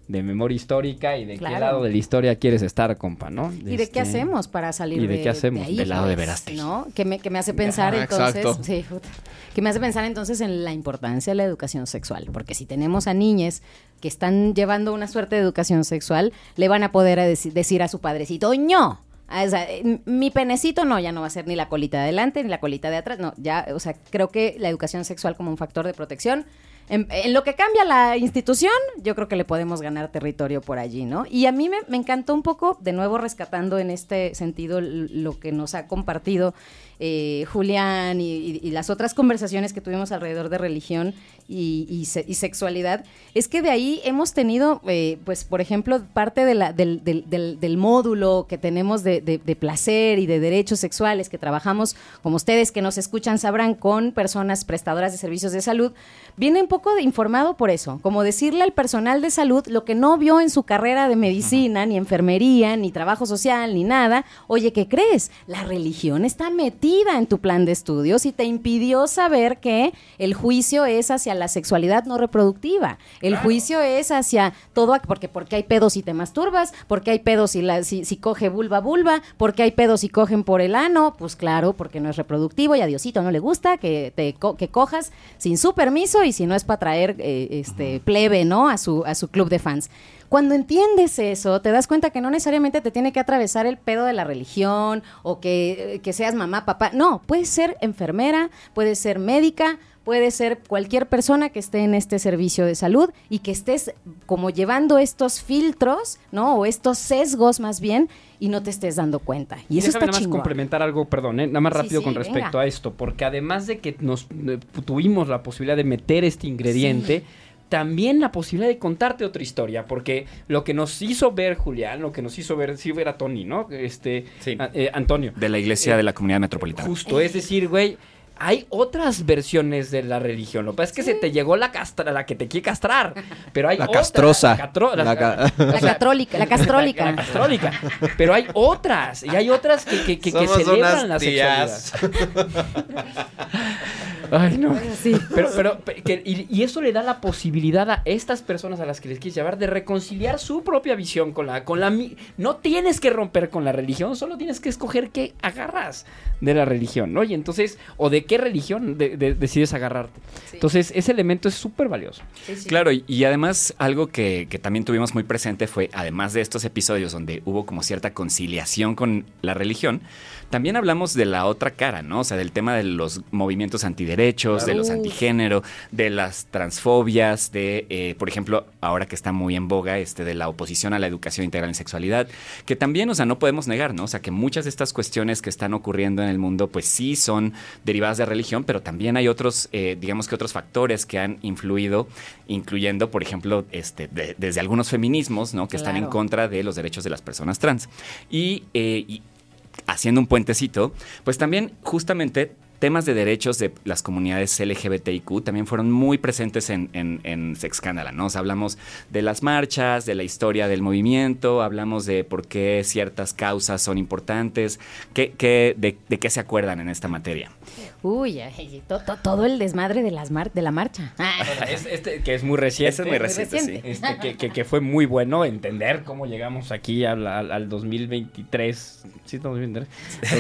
de memoria histórica y de Claro. qué lado de la historia quieres estar, compa, ¿no? ¿Y de qué Este, hacemos para salir ¿y de qué hacemos? ahí, Del lado de pues, Verástegui. ¿no? Que me, que me hace pensar Ajá, entonces, exacto. <laughs> sí, puta. que me hace pensar entonces en la importancia de la educación sexual, porque si tenemos a niñas que están llevando una suerte de educación sexual, le van a poder a decir a su padrecito, no. O sea, eh, mi penecito no, ya no va a ser ni la colita de adelante ni la colita de atrás, no, ya, o sea, creo que la educación sexual como un factor de protección en, lo que cambia la institución, yo creo que le podemos ganar territorio por allí, ¿no? Y a mí me, me encantó un poco, de nuevo rescatando en este sentido lo que nos ha compartido eh, Julián y, y- y las otras conversaciones que tuvimos alrededor de religión y, y se- y sexualidad, es que de ahí hemos tenido, eh, pues, por ejemplo, parte de la- del, del- del- del módulo que tenemos de, de- de placer y de derechos sexuales que trabajamos, como ustedes que nos escuchan sabrán, con personas prestadoras de servicios de salud, viene un poco de informado por eso, como decirle al personal de salud lo que no vio en su carrera de medicina, ni enfermería, ni trabajo social, ni nada. Oye, ¿qué crees? La religión está metida en tu plan de estudios y te impidió saber que el juicio es hacia la sexualidad no reproductiva. El juicio es hacia todo, porque, porque hay pedos si te masturbas, porque hay pedos si, la, si, si coge vulva vulva, porque hay pedos si cogen por el ano, pues claro, porque no es reproductivo y a Diosito no le gusta que, te co- que cojas sin su permiso y si no es para atraer eh, este, plebe, ¿no? A su, a su club de fans. Cuando entiendes eso, te das cuenta que no necesariamente te tiene que atravesar el pedo de la religión o que, eh, que seas mamá, papá. No, puedes ser enfermera, puedes ser médica, puede ser cualquier persona que esté en este servicio de salud y que estés como llevando estos filtros, ¿no? O estos sesgos más bien y no te estés dando cuenta. Y eso Déjame está nada más chingón. complementar algo, perdón, ¿eh? nada más rápido sí, con respecto venga. a esto, porque además de que nos eh, tuvimos la posibilidad de meter este ingrediente, también la posibilidad de contarte otra historia, porque lo que nos hizo ver Julián, lo que nos hizo ver, sí ver a Tony, ¿no? Este, a- eh, Antonio. De la iglesia Eh, de la comunidad metropolitana. Justo, es decir, güey, hay otras versiones de la religión. Lo que pasa es que se te llegó la castra, la que te quiere castrar. Pero hay La otra, castrosa. La, catro- la- La ca- <laughs> o La catrólica, la castrólica. La, <laughs> la castrólica. <laughs> Pero hay otras. Y hay otras que, que, que, que celebran la sexualidad. Ay, no. Pero, pero, pe- que- y, y eso le da la posibilidad a estas personas a las que les quieres llevar de reconciliar su propia visión con la, con la No tienes que romper con la religión, solo tienes que escoger qué agarras de la religión, ¿no? Y entonces, o de qué religión de- de- decides agarrarte. Entonces, ese elemento es súper valioso. Claro, y, y además algo que, que también tuvimos muy presente fue, además de estos episodios donde hubo como cierta conciliación con la religión, también hablamos de la otra cara, ¿no? O sea, del tema de los movimientos antiderechos, de los antigénero, de las transfobias, de, eh, por ejemplo, ahora que está muy en boga, este, de la oposición a la educación integral en sexualidad, que también, o sea, no podemos negar, ¿no? O sea, que muchas de estas cuestiones que están ocurriendo en el mundo, pues sí son derivadas de religión, pero también hay otros, eh, digamos que otros factores que han influido, incluyendo, por ejemplo, este, de- desde algunos feminismos, ¿no? Que están en contra de los derechos de las personas trans. Y, eh, y haciendo un puentecito, pues también justamente temas de derechos de las comunidades LGBTIQ también fueron muy presentes en, en, en Sexcándala, hablamos de las marchas, de la historia del movimiento, hablamos de por qué ciertas causas son importantes, qué, qué- de, de qué se acuerdan en esta materia. Uy, to- to- todo el desmadre de, las mar de la marcha. <laughs> Es- este, que es muy reciente. Ese es muy reciente, sí. Este, que, que- que fue muy bueno entender cómo llegamos aquí al, al- al 2023. ¿Sí, 2023?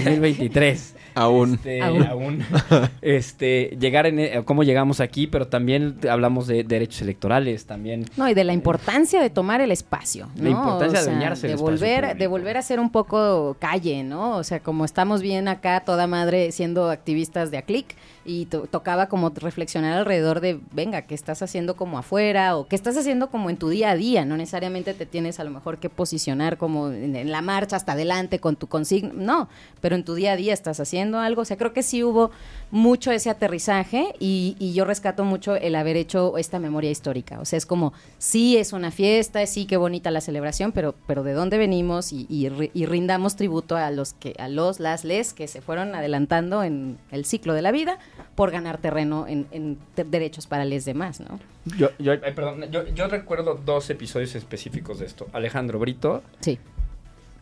2023. <laughs> Aún. Este, Aún. aún. <laughs> Este, llegar en, eh, cómo llegamos aquí, pero también hablamos de derechos electorales, también. No, y de la importancia de tomar el espacio. La ¿no? importancia O de sea, de del espacio volver, público. de volver a ser un poco calle, ¿no? O sea, como estamos bien acá, toda madre siendo activistas de Aclic, y to- tocaba como reflexionar alrededor de, venga, ¿qué estás haciendo como afuera? O qué estás haciendo como en tu día a día, no necesariamente te tienes a lo mejor que posicionar como en, en la marcha hasta adelante con tu consigna, no, pero en tu día a día estás haciendo algo, o sea, creo que sí hubo mucho ese aterrizaje y, y yo rescato mucho el haber hecho esta memoria histórica, o sea, es como, sí es una fiesta, sí qué bonita la celebración, pero, pero de dónde venimos y, y ri- y rindamos tributo a los que, a los, las, les que se fueron adelantando en el ciclo de la vida por ganar terreno en, derechos para los demás, ¿no? Yo, yo, ay, perdón, yo, yo recuerdo dos episodios específicos de esto. Alejandro Brito. Sí.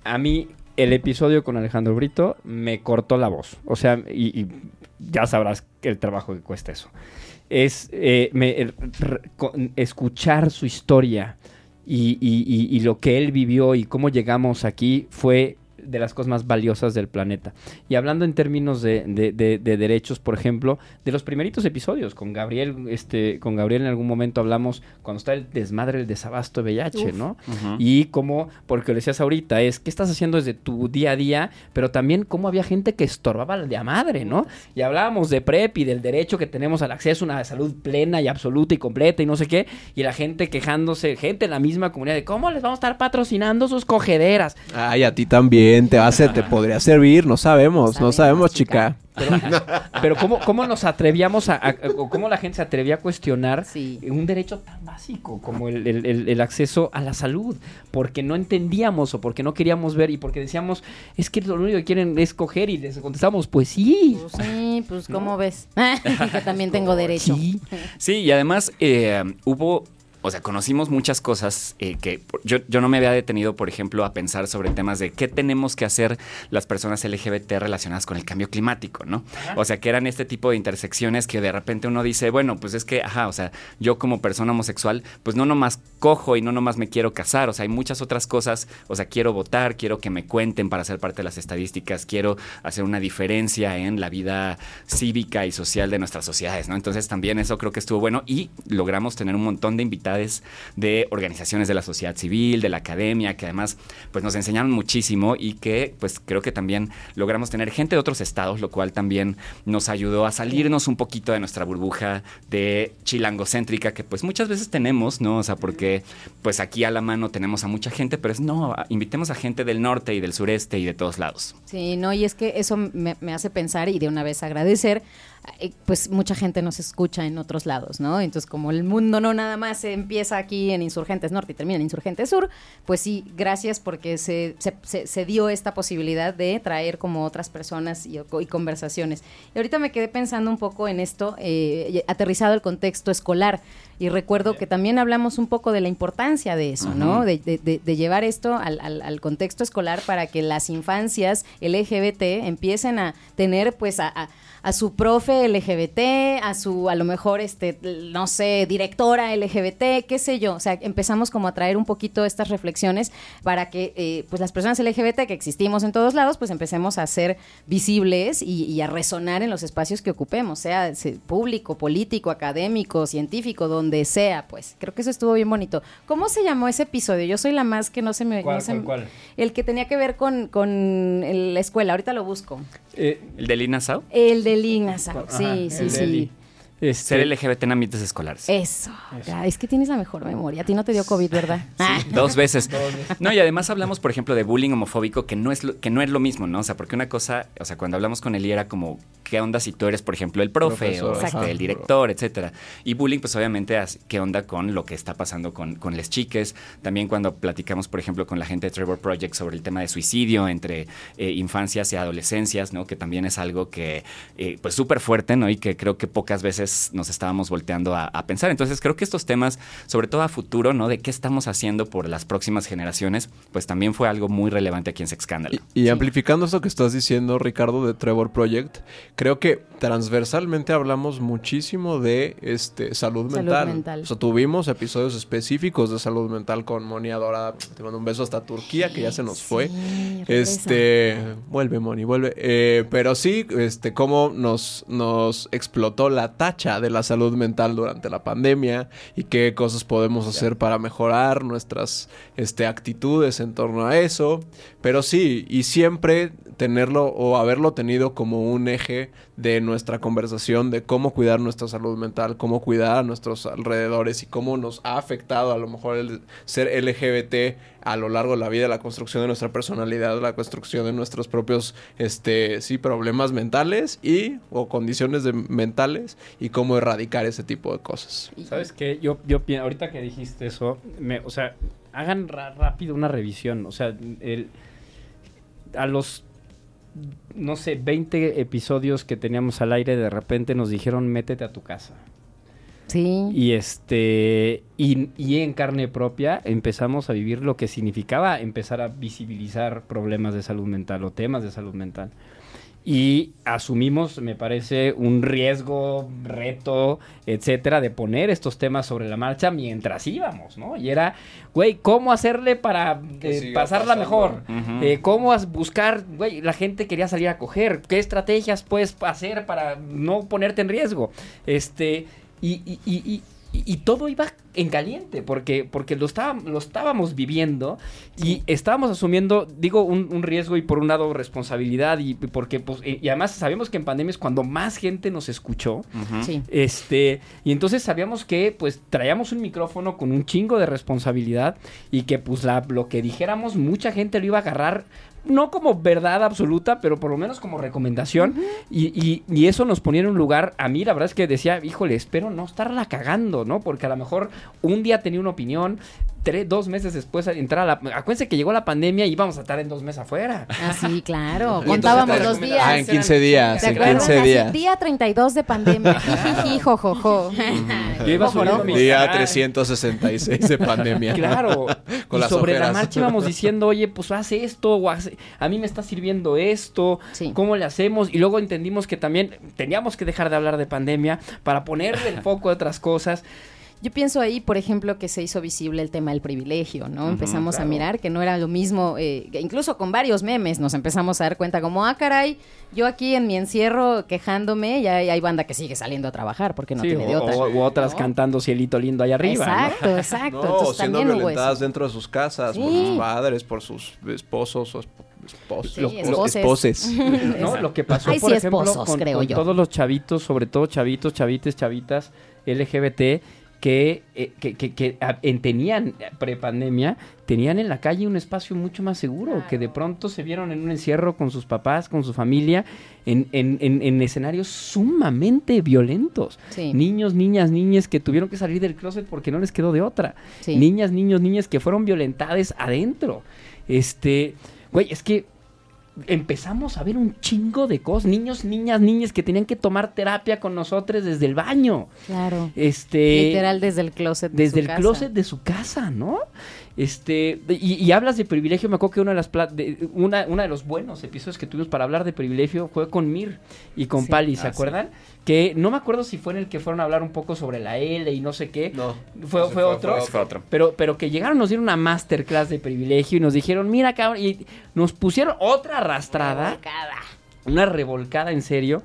A mí, el episodio con Alejandro Brito me cortó la voz. O sea, y, y ya sabrás el trabajo que cuesta eso. Es eh, con- escuchar su historia y lo que él vivió y cómo llegamos aquí fue de las cosas más valiosas del planeta. Y hablando en términos de, de- de- de derechos, por ejemplo, de los primeritos episodios, con Gabriel, este, con Gabriel en algún momento hablamos cuando está el desmadre, el desabasto de VIH, Uf. ¿no? Y cómo, porque lo decías ahorita, es qué estás haciendo desde tu día a día, pero también cómo había gente que estorbaba la de a madre, ¿no? Y hablábamos de PrEP y del derecho que tenemos al acceso a una salud plena y absoluta y completa y no sé qué, y la gente quejándose, gente en la misma comunidad de cómo les vamos a estar patrociando sus cogederas. Ay, a ti también te va a ser, te podría servir, no sabemos, no sabemos, chica. Pero cómo, cómo nos atrevíamos a, a- o cómo la gente se atrevía a cuestionar un derecho tan básico como el, el- el- el acceso a la salud, porque no entendíamos o porque no queríamos ver y porque decíamos, es que lo único que quieren es coger y les contestamos, pues sí. Sí, pues ¿cómo ves? <laughs> que también <laughs> tengo derecho. <laughs> Sí, y además eh, hubo, o sea, conocimos muchas cosas eh, que yo, yo no me había detenido, por ejemplo, a pensar sobre temas de qué tenemos que hacer las personas LGBT relacionadas con el cambio climático, ¿no? O sea, que eran este tipo de intersecciones que de repente uno dice, bueno, pues es que, ajá, o sea, yo como persona homosexual, pues no nomás cojo y no nomás me quiero casar, o sea, hay muchas otras cosas, o sea, quiero votar, quiero que me cuenten para ser parte de las estadísticas, quiero hacer una diferencia en la vida cívica y social de nuestras sociedades, ¿no? Entonces también eso creo que estuvo bueno y logramos tener un montón de de organizaciones de la sociedad civil, de la academia, que además pues nos enseñaron muchísimo y que pues creo que también logramos tener gente de otros estados, lo cual también nos ayudó a salirnos un poquito de nuestra burbuja de chilangocéntrica que pues muchas veces tenemos, ¿no? O sea, porque pues aquí a la mano tenemos a mucha gente, pero es no, invitemos a gente del norte y del sureste y de todos lados. Sí, no, y es que eso me, me hace pensar y de una vez agradecer, eh, pues mucha gente nos escucha en otros lados, ¿no? Entonces, como el mundo no nada más se empieza aquí en Insurgentes Norte y termina en Insurgentes Sur, pues sí, gracias porque se, se, se- se dio esta posibilidad de traer como otras personas y, y conversaciones. Y ahorita me quedé pensando un poco en esto, eh, aterrizado el contexto escolar. Y recuerdo que también hablamos un poco de la importancia de eso, ¿no? De, de- de- de llevar esto al, al- al contexto escolar para que las infancias LGBT empiecen a tener, pues, a, a- a su profe LGBT, a su, a lo mejor, este, no sé, directora LGBT, qué sé yo. O sea, empezamos como a traer un poquito estas reflexiones para que, eh, pues, las personas LGBT que existimos en todos lados, pues, empecemos a ser visibles y, y a resonar en los espacios que ocupemos, sea se- público, político, académico, científico, donde sea, pues. Creo que eso estuvo bien bonito. ¿Cómo se llamó ese episodio? Yo soy la más que no se me... ¿Cuál, no se cuál, me- cuál? El que tenía que ver con, con la escuela. Ahorita lo busco. ¿El de Lina Sau? El de Lina Sau. Sí, Ajá, sí, sí. Eli. Ser LGBT en ambientes escolares. Eso. Ya, es que tienes la mejor memoria. A ti no te dio COVID, ¿verdad? Ah. <laughs> Dos veces. No, y además hablamos, por ejemplo, de bullying homofóbico, que no es lo, que no es lo mismo, ¿no? O sea, porque una cosa, o sea, cuando hablamos con Eli era como, ¿qué onda si tú eres, por ejemplo, el profe Profesor, o este, el director, etcétera? Y bullying, pues obviamente, ¿qué onda con lo que está pasando con, con las chiques? También cuando platicamos, por ejemplo, con la gente de Trevor Project sobre el tema de suicidio entre eh, infancias y adolescencias, ¿no? Que también es algo que, eh, pues, súper fuerte, ¿no? Y que creo que pocas veces nos estábamos volteando a, a pensar. Entonces, creo que estos temas, sobre todo a futuro, ¿no? De qué estamos haciendo por las próximas generaciones, pues también fue algo muy relevante aquí en Sexcándalo. Y amplificando eso que estás diciendo, Ricardo, de Trevor Project, creo que transversalmente hablamos muchísimo de este salud Salud mental. mental. O sea, tuvimos episodios específicos de salud mental con Moni Adora. Te mando un beso hasta Turquía, que ya se nos fue. Este, vuelve Moni, vuelve. Eh, pero sí, este, cómo nos, nos explotó la tacha de la salud mental durante la pandemia y qué cosas podemos hacer para mejorar nuestras este, actitudes en torno a eso. Pero sí, y siempre tenerlo o haberlo tenido como un eje de nuestra conversación de cómo cuidar nuestra salud mental, cómo cuidar a nuestros alrededores y cómo nos ha afectado a lo mejor el ser LGBT a lo largo de la vida, la construcción de nuestra personalidad, la construcción de nuestros propios este sí problemas mentales y o condiciones de- mentales y cómo erradicar ese tipo de cosas. ¿Sabes qué? Yo, yo ahorita que dijiste eso, me- o sea, hagan rápido una revisión. O sea, el, a los, no sé, 20 episodios que teníamos al aire, de repente nos dijeron, métete a tu casa. Sí. Y este y, y en carne propia empezamos a vivir lo que significaba empezar a visibilizar problemas de salud mental o temas de salud mental. Y asumimos, me parece, un riesgo, reto, etcétera, de poner estos temas sobre la marcha mientras íbamos, ¿no? Y era, güey, ¿cómo hacerle para eh, pasarla pasando. mejor? Eh, ¿Cómo buscar, güey, la gente quería salir a coger? ¿Qué estrategias puedes hacer para no ponerte en riesgo? Este, y, y- y- y- todo iba en caliente, porque, porque lo, estaba- lo estábamos viviendo y estábamos asumiendo, digo, un, un riesgo y por un lado responsabilidad, y porque, pues, y y además sabemos que en pandemia es cuando más gente nos escuchó. Sí. Este, y entonces sabíamos que pues traíamos un micrófono con un chingo de responsabilidad y que pues la, lo que dijéramos mucha gente lo iba a agarrar no como verdad absoluta, pero por lo menos como recomendación. y, y- y eso nos ponía en un lugar, a mí la verdad es que decía, híjole, espero no estarla cagando, ¿no? Porque a lo mejor un día tenía una opinión, tres, dos meses después entrar a la... Acuérdense que llegó la pandemia y íbamos a estar en dos meses afuera. Ah, sí, <laughs> claro. Contábamos los días. Ah, en 15 días, ¿Te en acuerdas? 15 Así, días. Día 32 de pandemia. <laughs> Hijo, jojo. <laughs> Yo iba subiendo mis- Día Ah, 366 de pandemia. Claro. Con y las sobre ojeras. la marcha íbamos diciendo, oye, pues haz esto, o haz- a mí me está sirviendo esto, ¿cómo le hacemos? Y luego entendimos que también teníamos que dejar de hablar de pandemia para ponerle el foco a otras cosas. Yo pienso ahí, por ejemplo, que se hizo visible el tema del privilegio, ¿no? Empezamos a mirar que no era lo mismo, eh, incluso con varios memes nos empezamos a dar cuenta como, ah, caray, yo aquí en mi encierro quejándome y hay, hay banda que sigue saliendo a trabajar porque no Sí, tiene de o, otra. o- u otras cantando cielito lindo allá arriba. ¿no? Exacto, <laughs> exacto. No, Entonces siendo también violentadas dentro de sus casas, por sus padres, por sus esposos o esp- espos- Sí, lo- esposes. esposes. <laughs> No, lo que pasó, Ay, por sí, ejemplo, esposos, con, creo con yo. todos los chavitos, sobre todo chavitos, chavites, chavitas LGBT, que, eh, que, que- que, ah, en- tenían prepandemia, tenían en la calle un espacio mucho más seguro, que de pronto se vieron en un encierro con sus papás, con su familia, en, en- en- en escenarios sumamente violentos. Sí. Niños, niñas, niñas que tuvieron que salir del closet porque no les quedó de otra. Sí. Niñas, niños, niñas que fueron violentadas adentro. Este, güey, es que empezamos a ver un chingo de cosas. Niños, niñas, niñas que tenían que tomar terapia con nosotros desde el baño. Claro. Este. Literal desde el closet. de Desde su el casa. closet de su casa, ¿no? Este, y, y hablas de privilegio, me acuerdo que una de las pla- de, una, una de los buenos episodios que tuvimos para hablar de privilegio fue con Mir y con Sí. Pali, ¿se Ah, sí. acuerdan? Que no me acuerdo si fue en el que fueron a hablar un poco sobre la L y no sé qué. No. Fue, fue fue- otro. fue Fue otro. Pero, pero que llegaron, nos dieron una masterclass de privilegio y nos dijeron, mira, cabrón, y nos pusieron otra arrastrada. Una revolcada en serio.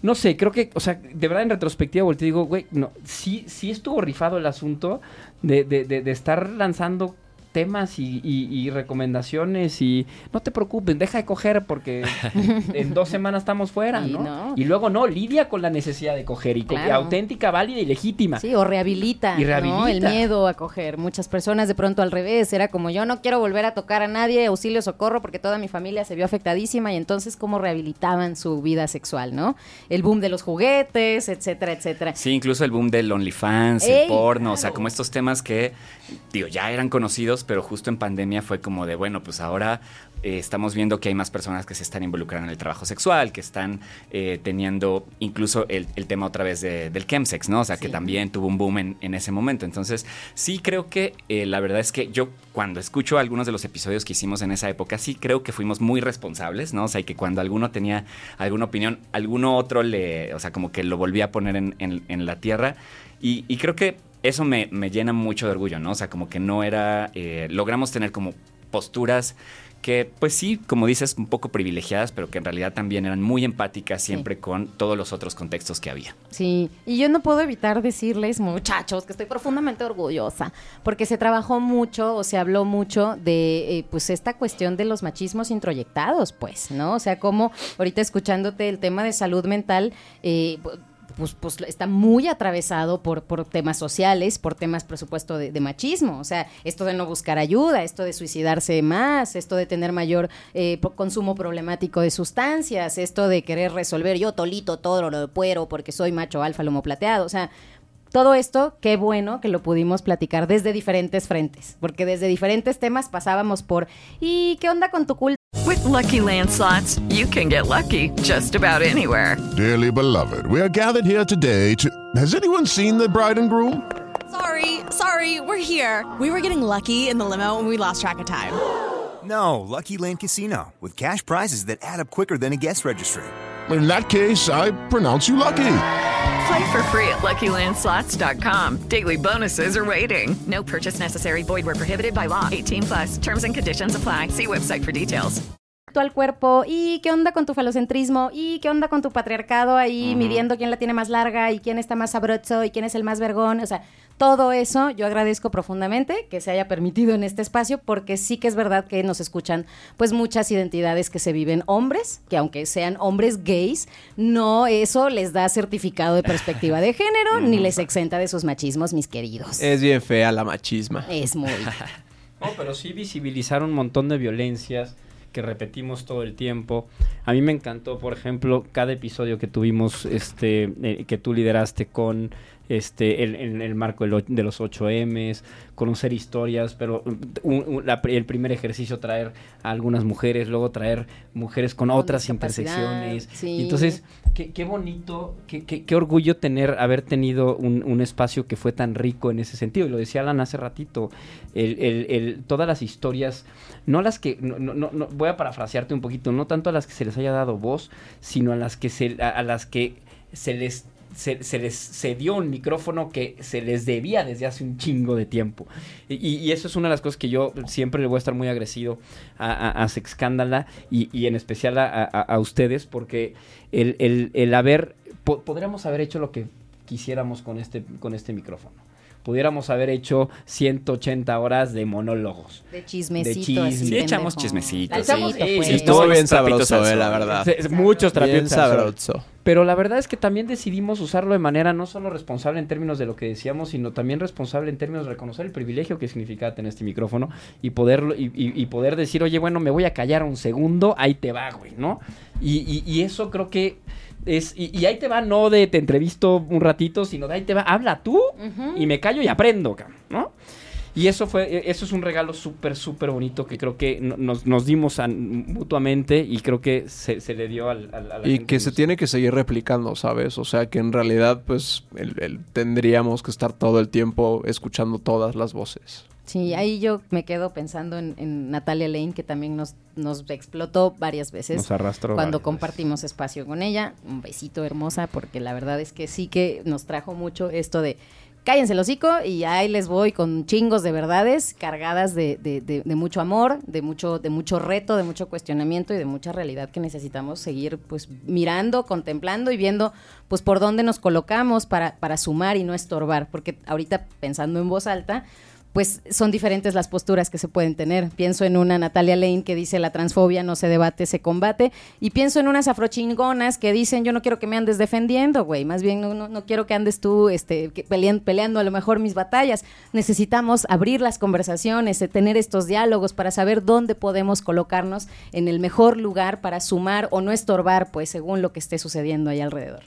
No sé, creo que, o sea, de verdad en retrospectiva volteo y digo, güey, no, sí, sí estuvo rifado el asunto de, de, de, de estar lanzando temas y, y- y recomendaciones y no te preocupes, deja de coger porque <laughs> en dos semanas estamos fuera, Y ¿no? no. Y luego no, lidia con la necesidad de coger y, Claro. auténtica, válida y legítima. Sí, o rehabilita, Y ¿no? rehabilita. El miedo a coger. Muchas personas de pronto al revés, era como yo no quiero volver a tocar a nadie, auxilio, socorro, porque toda mi familia se vio afectadísima y entonces cómo rehabilitaban su vida sexual, ¿no? El boom de los juguetes, etcétera, etcétera. Sí, incluso el boom del OnlyFans, el porno, o sea, como estos temas que, digo, ya eran conocidos, pero justo en pandemia fue como de, bueno, pues ahora eh, estamos viendo que hay más personas que se están involucrando en el trabajo sexual, que están eh, teniendo incluso el, el tema otra vez de- del chemsex, ¿no? O sea, que también tuvo un boom en, en ese momento. Entonces, sí creo que eh, la verdad es que yo cuando escucho algunos de los episodios que hicimos en esa época, sí creo que fuimos muy responsables, ¿no? O sea, y que cuando alguno tenía alguna opinión, alguno otro le, o sea, como que lo volvía a poner en, en- en la tierra. Y, y creo que eso me, me llena mucho de orgullo, ¿no? O sea, como que no era, eh, logramos tener como posturas que, pues sí, como dices, un poco privilegiadas, pero que en realidad también eran muy empáticas siempre con todos los otros contextos que había. Sí, y yo no puedo evitar decirles, muchachos, que estoy profundamente orgullosa, porque se trabajó mucho o se habló mucho de, eh, pues, esta cuestión de los machismos introyectados, pues, ¿no? O sea, como ahorita escuchándote el tema de salud mental, eh, pues, pues está muy atravesado por, por temas sociales, por temas, por supuesto, de, de machismo. O sea, esto de no buscar ayuda, esto de suicidarse más, esto de tener mayor eh, consumo problemático de sustancias, esto de querer resolver yo tolito todo lo puedo porque soy macho alfa lomo plateado. O sea, todo esto, qué bueno que lo pudimos platicar desde diferentes frentes, porque desde diferentes temas pasábamos por ¿y qué onda con tu culto? With Lucky Land slots, you can get lucky just about anywhere. Dearly beloved, we are gathered here today to. Has anyone seen the bride and groom? Sorry, sorry, we're here. We were getting lucky in the limo and we lost track of time. <gasps> No, Lucky Land Casino, with cash prizes that add up quicker than a guest registry. In that case, I pronounce you lucky. Play for free at LuckyLandSlots.com. Daily bonuses are waiting. No purchase necessary. Void where prohibited by law. 18 plus. Terms and conditions apply. See website for details. al cuerpo y qué onda con tu falocentrismo y qué onda con tu patriarcado ahí Ujú. midiendo quién la tiene más larga y quién está más sabroso y quién es el más vergón, o sea, todo eso yo agradezco profundamente que se haya permitido en este espacio porque sí que es verdad que nos escuchan pues muchas identidades que se viven hombres, que aunque sean hombres gays, no eso les da certificado de perspectiva de género <laughs> ni les exenta de sus machismos, mis queridos. Es bien fea la machisma. Es muy <laughs> No, pero sí visibilizaron un montón de violencias que repetimos todo el tiempo. A mí me encantó, por ejemplo, cada episodio que tuvimos, este, eh, que tú lideraste con este, en, en el marco de los 8Ms, conocer historias, pero un- un- la- el primer ejercicio traer a algunas mujeres, luego traer mujeres con, Con otras intersecciones. sí. Y entonces, qué, qué bonito, qué, qué- qué orgullo tener, haber tenido un, un espacio que fue tan rico en ese sentido. Y lo decía Alan hace ratito, el, el- el- todas las historias, no las que, no, no- no- no- voy a parafrasearte un poquito, no tanto a las que se les haya dado voz, sino a las que se, a, a las que se les se, se les se dio un micrófono que se les debía desde hace un chingo de tiempo. Y, y- eso es una de las cosas que yo siempre le voy a estar muy agresivo a, a, Sexcándala y, en especial a, ustedes, porque el, el- haber, po- podríamos haber hecho lo que quisiéramos con este, con este micrófono. Pudiéramos haber hecho 180 horas de monólogos. De chismecito. De chisme. así, Sí, echamos pendejo. chismecito, La sí. Sí, pues. sí, Estuvo bien sabroso, eh, la verdad. Sí, muchos Bien trapitos sabroso. Pero la verdad es que también decidimos usarlo de manera no solo responsable en términos de lo que decíamos, sino también responsable en términos de reconocer el privilegio que significa tener este micrófono y poderlo y, y- y poder decir, oye, bueno, me voy a callar un segundo, ahí te va, güey, ¿no? Y, y- y eso creo que es y, y ahí te va no de te entrevisto un ratito, sino de ahí te va, habla tú y me callo y aprendo, ¿no? Y eso fue, e- eso es un regalo súper, súper bonito que creo que no- nos, nos dimos a- mutuamente y creo que se, se le dio al, al- a la Y gente que se tiene que seguir replicando, ¿sabes? O sea, que en realidad, pues, el- el- tendríamos que estar todo el tiempo escuchando todas las voces. Sí, ahí yo me quedo pensando en, en Natalia Lane, que también nos, nos explotó varias veces. Nos arrastró Cuando compartimos espacio con ella. Un besito hermosa, porque la verdad es que sí que nos trajo mucho esto de cállense el hocico y ahí les voy con chingos de verdades cargadas de, de- de- de mucho amor, de mucho, de mucho reto, de mucho cuestionamiento y de mucha realidad que necesitamos seguir pues mirando, contemplando y viendo pues por dónde nos colocamos para, para sumar y no estorbar. Porque ahorita pensando en voz alta, pues son diferentes las posturas que se pueden tener. Pienso en una Natalia Lane que dice la transfobia no se debate, se combate. Y pienso en unas afrochingonas que dicen yo no quiero que me andes defendiendo, güey. Más bien no, no, no quiero que andes tú este, que pelean- peleando a lo mejor mis batallas. Necesitamos abrir las conversaciones, eh, tener estos diálogos para saber dónde podemos colocarnos en el mejor lugar para sumar o no estorbar, pues según lo que esté sucediendo ahí alrededor.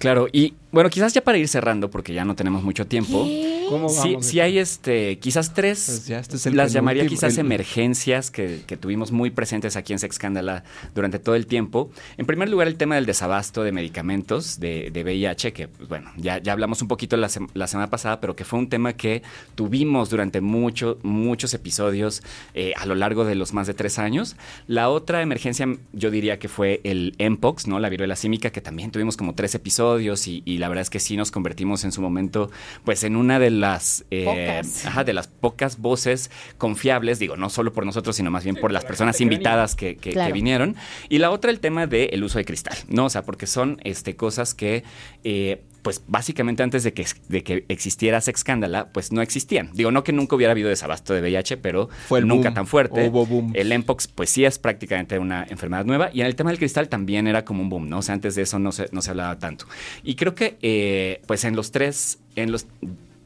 Claro, y bueno, quizás ya para ir cerrando, porque ya no tenemos mucho tiempo. ¿Cómo Sí, vamos? sí hay este, quizás tres, Pues ya este es el las llamaría quizás el- emergencias que, que tuvimos muy presentes aquí en Sexcándala durante todo el tiempo. En primer lugar, el tema del desabasto de medicamentos de, de VIH, que pues, bueno, ya, ya hablamos un poquito la, sem- la semana pasada, pero que fue un tema que tuvimos durante mucho, muchos episodios eh, a lo largo de los más de tres años. La otra emergencia, yo diría que fue el Mpox, ¿no? La viruela símica, que también tuvimos como tres episodios y, y la verdad es que sí nos convertimos en su momento, pues en una de las, eh, Pocas. ajá, de las pocas voces confiables, digo, no solo por nosotros, sino más bien por las personas invitadas que, que- que vinieron. Y la otra, el tema del uso de cristal, ¿no? O sea, porque son este, cosas que, eh, pues básicamente antes de que, de que existiera Sexcándala, pues no existían. Digo, no que nunca hubiera habido desabasto de VIH, pero Fue el nunca boom. tan fuerte. Hubo boom. El Mpox, pues sí es prácticamente una enfermedad nueva. Y en el tema del cristal también era como un boom, ¿no? O sea, antes de eso no se, no se hablaba tanto. Y creo que, eh, pues en los tres, en los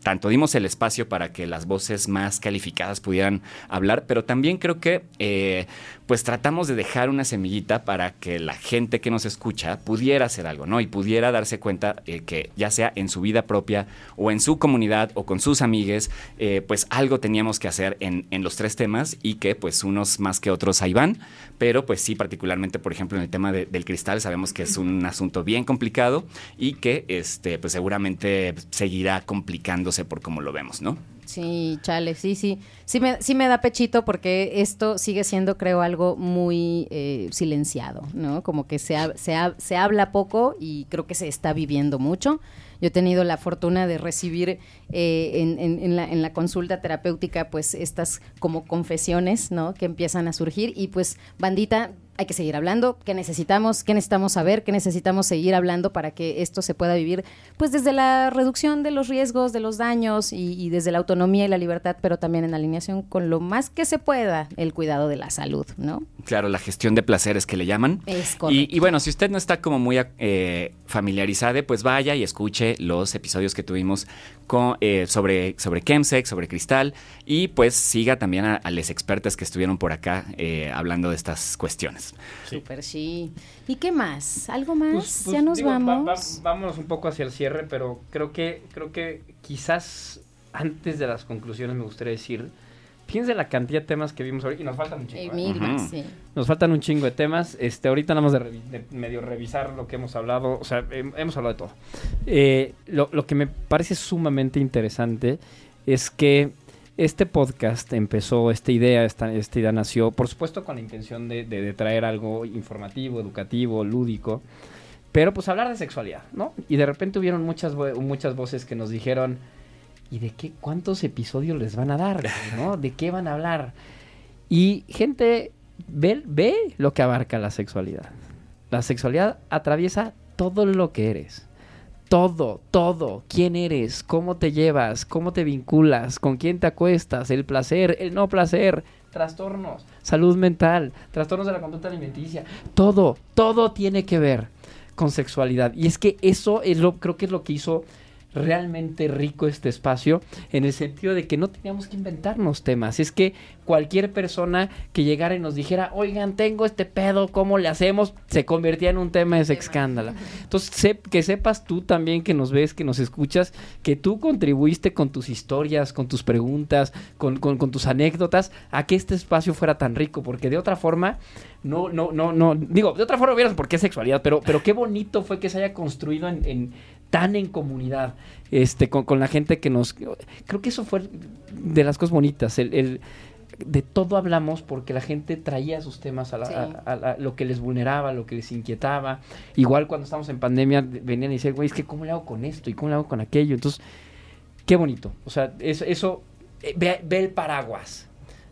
tanto dimos el espacio para que las voces más calificadas pudieran hablar, pero también creo que eh, pues tratamos de dejar una semillita para que la gente que nos escucha pudiera hacer algo, ¿no? Y pudiera darse cuenta eh, que ya sea en su vida propia o en su comunidad o con sus amigues, eh, pues algo teníamos que hacer en, los tres temas y que pues unos más que otros ahí van, pero pues sí, particularmente por ejemplo en el tema de- del cristal sabemos que es un asunto bien complicado y que este pues seguramente seguirá complicándose por como lo vemos, ¿no? Sí, chale, sí, sí. Sí me, sí me da pechito porque esto sigue siendo, creo, algo muy eh, silenciado, ¿no? Como que se, ha- se, ha- se habla poco y creo que se está viviendo mucho. Yo he tenido la fortuna de recibir eh, en, en- en la, en la consulta terapéutica, pues, estas como confesiones, ¿no? Que empiezan a surgir y pues, bandita, hay que seguir hablando, qué necesitamos, qué necesitamos saber, qué necesitamos seguir hablando para que esto se pueda vivir, pues desde la reducción de los riesgos, de los daños y, y desde la autonomía y la libertad, pero también en alineación con lo más que se pueda el cuidado de la salud, ¿no? Claro, la gestión de placeres que le llaman. Es correcto. Y, y bueno, si usted no está como muy eh, familiarizado, pues vaya y escuche los episodios que tuvimos con, eh, sobre, sobre Chemsex, sobre Cristal, y pues siga también a, a los expertos que estuvieron por acá eh, hablando de estas cuestiones. Súper sí. ¿Y qué más? ¿Algo más? Pues- pues, ya nos digo, va- vamos. va- vámonos un poco hacia el cierre, pero creo que, creo que quizás antes de las conclusiones me gustaría decir, fíjense la cantidad de temas que vimos ahorita y nos faltan un chingo. Eh, mil sí. Nos faltan un chingo de temas. Este, ahorita nada más de, medio revisar lo que hemos hablado. O sea, hem- hemos hablado de todo. Eh, lo, lo que me parece sumamente interesante es que este podcast empezó, esta idea, esta, esta idea nació, por supuesto, con la intención de, de- de traer algo informativo, educativo, lúdico. Pero pues hablar de sexualidad, ¿no? Y de repente hubieron muchas, vo- muchas voces que nos dijeron, ¿y de qué, cuántos episodios les van a dar? <laughs> ¿no? ¿De qué van a hablar? Y gente ve, ve lo que abarca la sexualidad. La sexualidad atraviesa todo lo que eres. Todo, todo. ¿Quién eres? ¿Cómo te llevas? ¿Cómo te vinculas? ¿Con quién te acuestas? El placer, el no placer, trastornos, salud mental, trastornos de la conducta alimenticia. Todo, todo tiene que ver con sexualidad. Y es que eso es lo, creo que es lo que hizo realmente rico este espacio en el sentido de que no teníamos que inventarnos temas. Es que cualquier persona que llegara y nos dijera, oigan, tengo este pedo, ¿cómo le hacemos? Se convertía en un tema de sexcándala. Entonces, que sepas tú también que nos ves, que nos escuchas, que tú contribuiste con tus historias, con tus preguntas, con, con- con tus anécdotas, a que este espacio fuera tan rico, porque de otra forma, no, no, no, no, digo, de otra forma hubieras por qué sexualidad, pero, pero qué bonito fue que se haya construido en, en- tan en comunidad, este, con, con la gente que nos, creo que eso fue de las cosas bonitas, el, el- de todo hablamos porque la gente traía sus temas a, la- Sí. a- a la- lo que les vulneraba, lo que les inquietaba. Igual cuando estábamos en pandemia venían y decían, güey, es que ¿cómo le hago con esto? ¿Y cómo le hago con aquello? Entonces, qué bonito. O sea, eso, eso eh, ve, ve el paraguas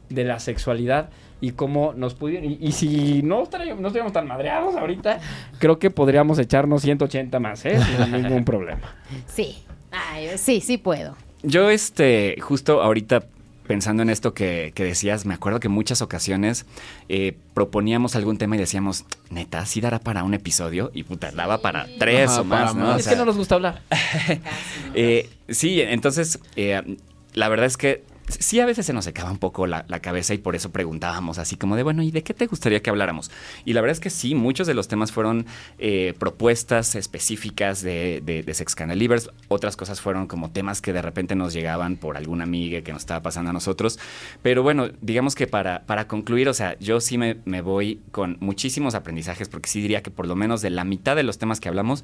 de la sexualidad y cómo nos pudieron... Y, y si no estaríamos, no estaríamos tan madreados ahorita, creo que podríamos echarnos 180 más, ¿eh? Sin <laughs> ningún problema. Sí. Ay, sí, sí puedo. Yo, este, justo ahorita pensando en esto que, que decías, me acuerdo que en muchas ocasiones eh, proponíamos algún tema y decíamos, neta, sí dará para un episodio y puta, daba para tres Ajá, o más, ¿no? más. O Es sea, que no nos gusta hablar. <laughs> eh, sí, entonces, eh, la verdad es que sí a veces se nos secaba un poco la, la cabeza y por eso preguntábamos así como de, bueno, ¿y de qué te gustaría que habláramos? Y la verdad es que sí, muchos de los temas fueron eh, propuestas específicas de, de, de Sex Candelivers, otras cosas fueron como temas que de repente nos llegaban por alguna amiga que nos estaba pasando a nosotros, pero bueno, digamos que para, para concluir, o sea, yo sí me, me voy con muchísimos aprendizajes porque sí diría que por lo menos de la mitad de los temas que hablamos,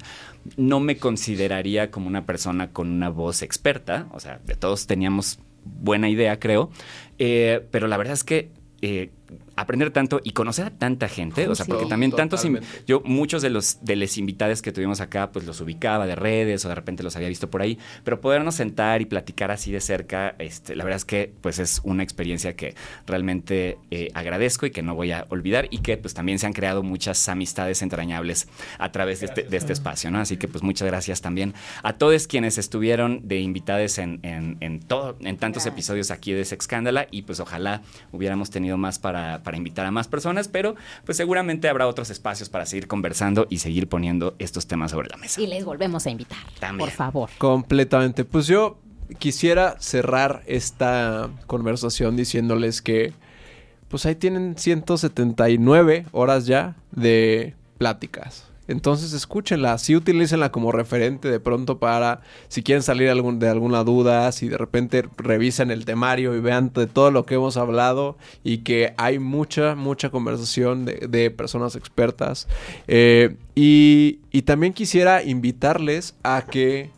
no me consideraría como una persona con una voz experta, o sea, de todos teníamos buena idea, creo. Eh, pero la verdad es que eh, aprender tanto y conocer a tanta gente, o sea, Sí, porque también tantos, yo muchos de los de los invitados que tuvimos acá, pues los ubicaba de redes o de repente los había visto por ahí, pero podernos sentar y platicar así de cerca, este, la verdad es que pues es una experiencia que realmente eh, agradezco y que no voy a olvidar y que pues también se han creado muchas amistades entrañables a través de este, de este espacio, ¿no? Así que pues muchas gracias también a todos quienes estuvieron de invitados en, en, en todo, en tantos episodios aquí de Sexcándala y pues ojalá hubiéramos tenido más para, para invitar a más personas, pero pues seguramente habrá otros espacios para seguir conversando y seguir poniendo estos temas sobre la mesa. Y les volvemos a invitar. Por favor. Completamente. Pues yo quisiera cerrar esta conversación diciéndoles que pues ahí tienen 179 horas ya de pláticas. Entonces escúchenla, sí utilícenla como referente de pronto para si quieren salir de alguna duda, si de repente revisen el temario y vean de todo lo que hemos hablado y que hay mucha, mucha conversación de, personas expertas. Eh, y también quisiera invitarles a que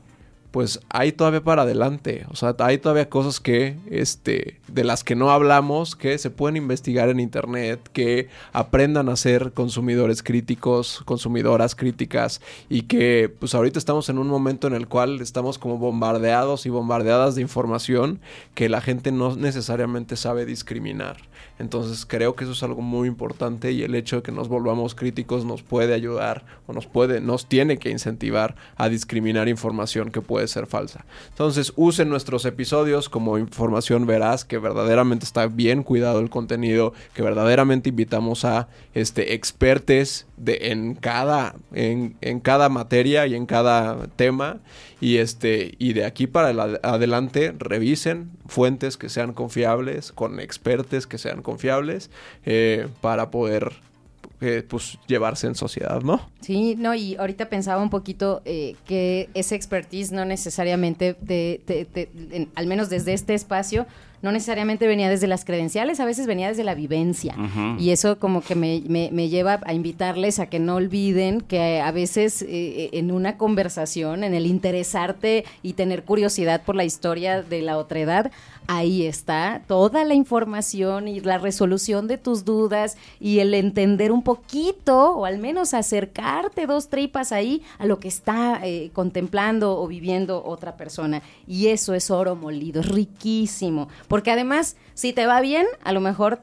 pues hay todavía para adelante. O sea, hay todavía cosas que, este, de las que no hablamos, que se pueden investigar en internet, que aprendan a ser consumidores críticos, consumidoras críticas, y que, pues ahorita estamos en un momento en el cual estamos como bombardeados y bombardeadas de información que la gente no necesariamente sabe discriminar. Entonces creo que eso es algo muy importante y el hecho de que nos volvamos críticos nos puede ayudar o nos puede, nos tiene que incentivar a discriminar información que puede ser falsa. Entonces usen nuestros episodios como información veraz, que verdaderamente está bien cuidado el contenido, que verdaderamente invitamos a este expertes en cada en, en cada materia y en cada tema. Y este y de aquí para el ad- adelante revisen fuentes que sean confiables con expertos que sean confiables eh, para poder eh, pues llevarse en sociedad, ¿no? Sí, no, y ahorita pensaba un poquito eh, que ese expertise no necesariamente, te- te- te- en- al menos desde este espacio, no necesariamente venía desde las credenciales, a veces venía desde la vivencia. Y eso como que me, me- me lleva a invitarles a que no olviden que a veces eh, en una conversación, en el interesarte y tener curiosidad por la historia de la otredad, ahí está toda la información y la resolución de tus dudas y el entender un poquito o al menos acercarte dos tripas ahí a lo que está eh, contemplando o viviendo otra persona. Y eso es oro molido, es riquísimo. Porque además, si te va bien, a lo mejor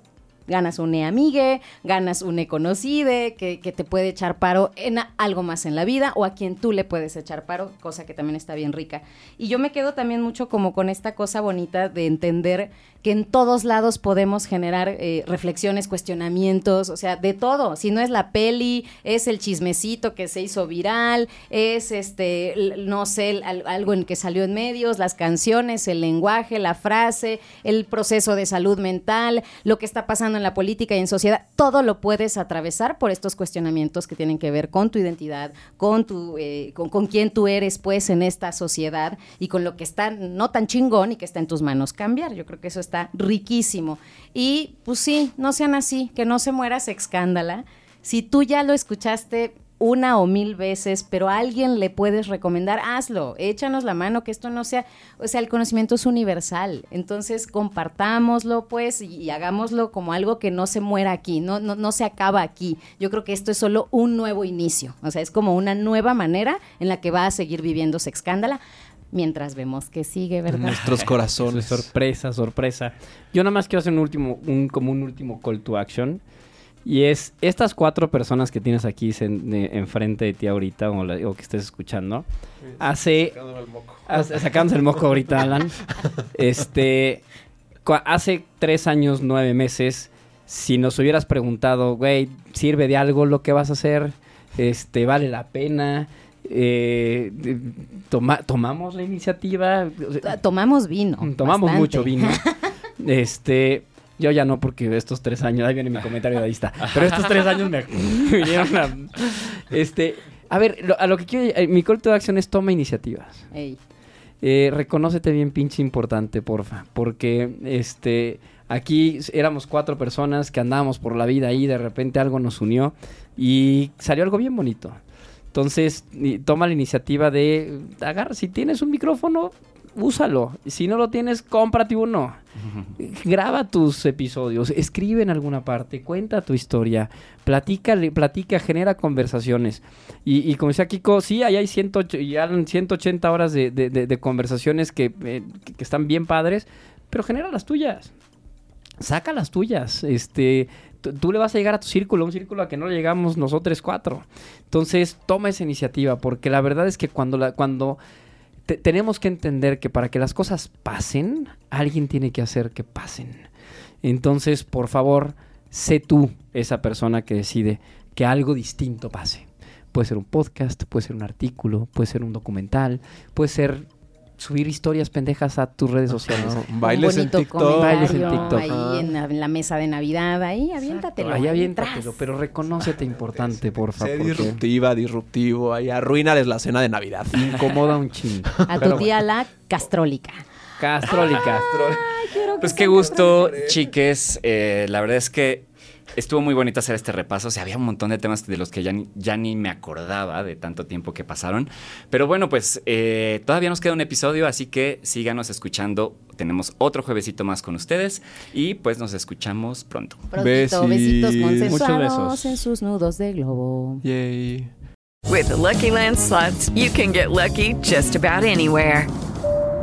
ganas un amigue, ganas un conocide que, que te puede echar paro en algo más en la vida o a quien tú le puedes echar paro, cosa que también está bien rica. Y yo me quedo también mucho como con esta cosa bonita de entender que en todos lados podemos generar eh, reflexiones, cuestionamientos, o sea, de todo. Si no es la peli, es el chismecito que se hizo viral, es este, no sé, algo en que salió en medios, las canciones, el lenguaje, la frase, el proceso de salud mental, lo que está pasando en la política y en sociedad, todo lo puedes atravesar por estos cuestionamientos que tienen que ver con tu identidad, con tu, eh, con, quién tú eres, pues, en esta sociedad y con lo que está no tan chingón y que está en tus manos cambiar. Yo creo que eso está riquísimo. Y pues sí, no sean así, que no se muera escándala. Si tú ya lo escuchaste una o mil veces, pero a alguien le puedes recomendar, hazlo, échanos la mano, que esto no sea, o sea, el conocimiento es universal, entonces compartámoslo pues y, y hagámoslo como algo que no se muera aquí, no, no, no se acaba aquí. Yo creo que esto es solo un nuevo inicio, o sea, es como una nueva manera en la que va a seguir viviendo Sexcándala, mientras vemos que sigue, ¿verdad? Nuestros <laughs> corazones. sorpresa, sorpresa. Yo nada más quiero hacer un último, un, como un último call to action. Y es estas cuatro personas que tienes aquí de- enfrente de ti ahorita o, la- o que estés escuchando. Hace. hace- Sacándose el moco ahorita, Alan. <laughs> Este. Hace tres años, nueve meses, si nos hubieras preguntado, güey, ¿sirve de algo lo que vas a hacer? Este, ¿vale la pena? Eh, toma- ¿Tomamos la iniciativa? Tomamos vino. Tomamos bastante. mucho vino. <laughs> Este, yo ya no, porque estos tres años, ahí viene mi comentario de ahí está. Pero estos tres años me, <laughs> vinieron a. Este, a ver, lo- a lo que quiero. eh, mi call to action es toma iniciativas. Ey. Eh, reconócete bien, pinche importante, porfa. Porque este. Aquí éramos cuatro personas que andábamos por la vida y de repente algo nos unió y salió algo bien bonito. Entonces, toma la iniciativa de agarra, si tienes un micrófono, úsalo. Si no lo tienes, cómprate uno. Graba tus episodios, escribe en alguna parte, cuenta tu historia, platica, platica, genera conversaciones. Y, y como decía Kiko, sí, ahí hay 108, y Alan, 180 horas de, de- de- de conversaciones que, eh, que- están bien padres, pero genera las tuyas. Saca las tuyas. Este, tú- tú le vas a llegar a tu círculo, un círculo a que no llegamos nosotros cuatro. Entonces, toma esa iniciativa, porque la verdad es que cuando, la, cuando te- tenemos que entender que para que las cosas pasen, alguien tiene que hacer que pasen. Entonces, por favor, sé tú esa persona que decide que algo distinto pase. Puede ser un podcast, puede ser un artículo, puede ser un documental, puede ser subir historias pendejas a tus redes sociales. Bailes un en bonito TikTok. Bailes en comentario TikTok. ahí en la, en la mesa de Navidad, ahí aviéntatelo. Ahí aviéntatelo, pero reconócete importante, porfa. Sé porque disruptiva, disruptivo. Ahí arruínales la cena de Navidad. incomoda un chingo. A tu tía la castrólica. Castrólica. Pues qué gusto, chiques. Eh, la verdad es que estuvo muy bonito hacer este repaso. O sea, había un montón de temas de los que ya ni, ya ni me acordaba de tanto tiempo que pasaron. Pero bueno, pues eh, todavía nos queda un episodio, así que síganos escuchando. Tenemos otro juevesito más con ustedes y pues nos escuchamos pronto. Prontito, besitos Muchos consensuados besos. en sus nudos de globo. Yay. With the Lucky Land slots, you can get lucky just about anywhere.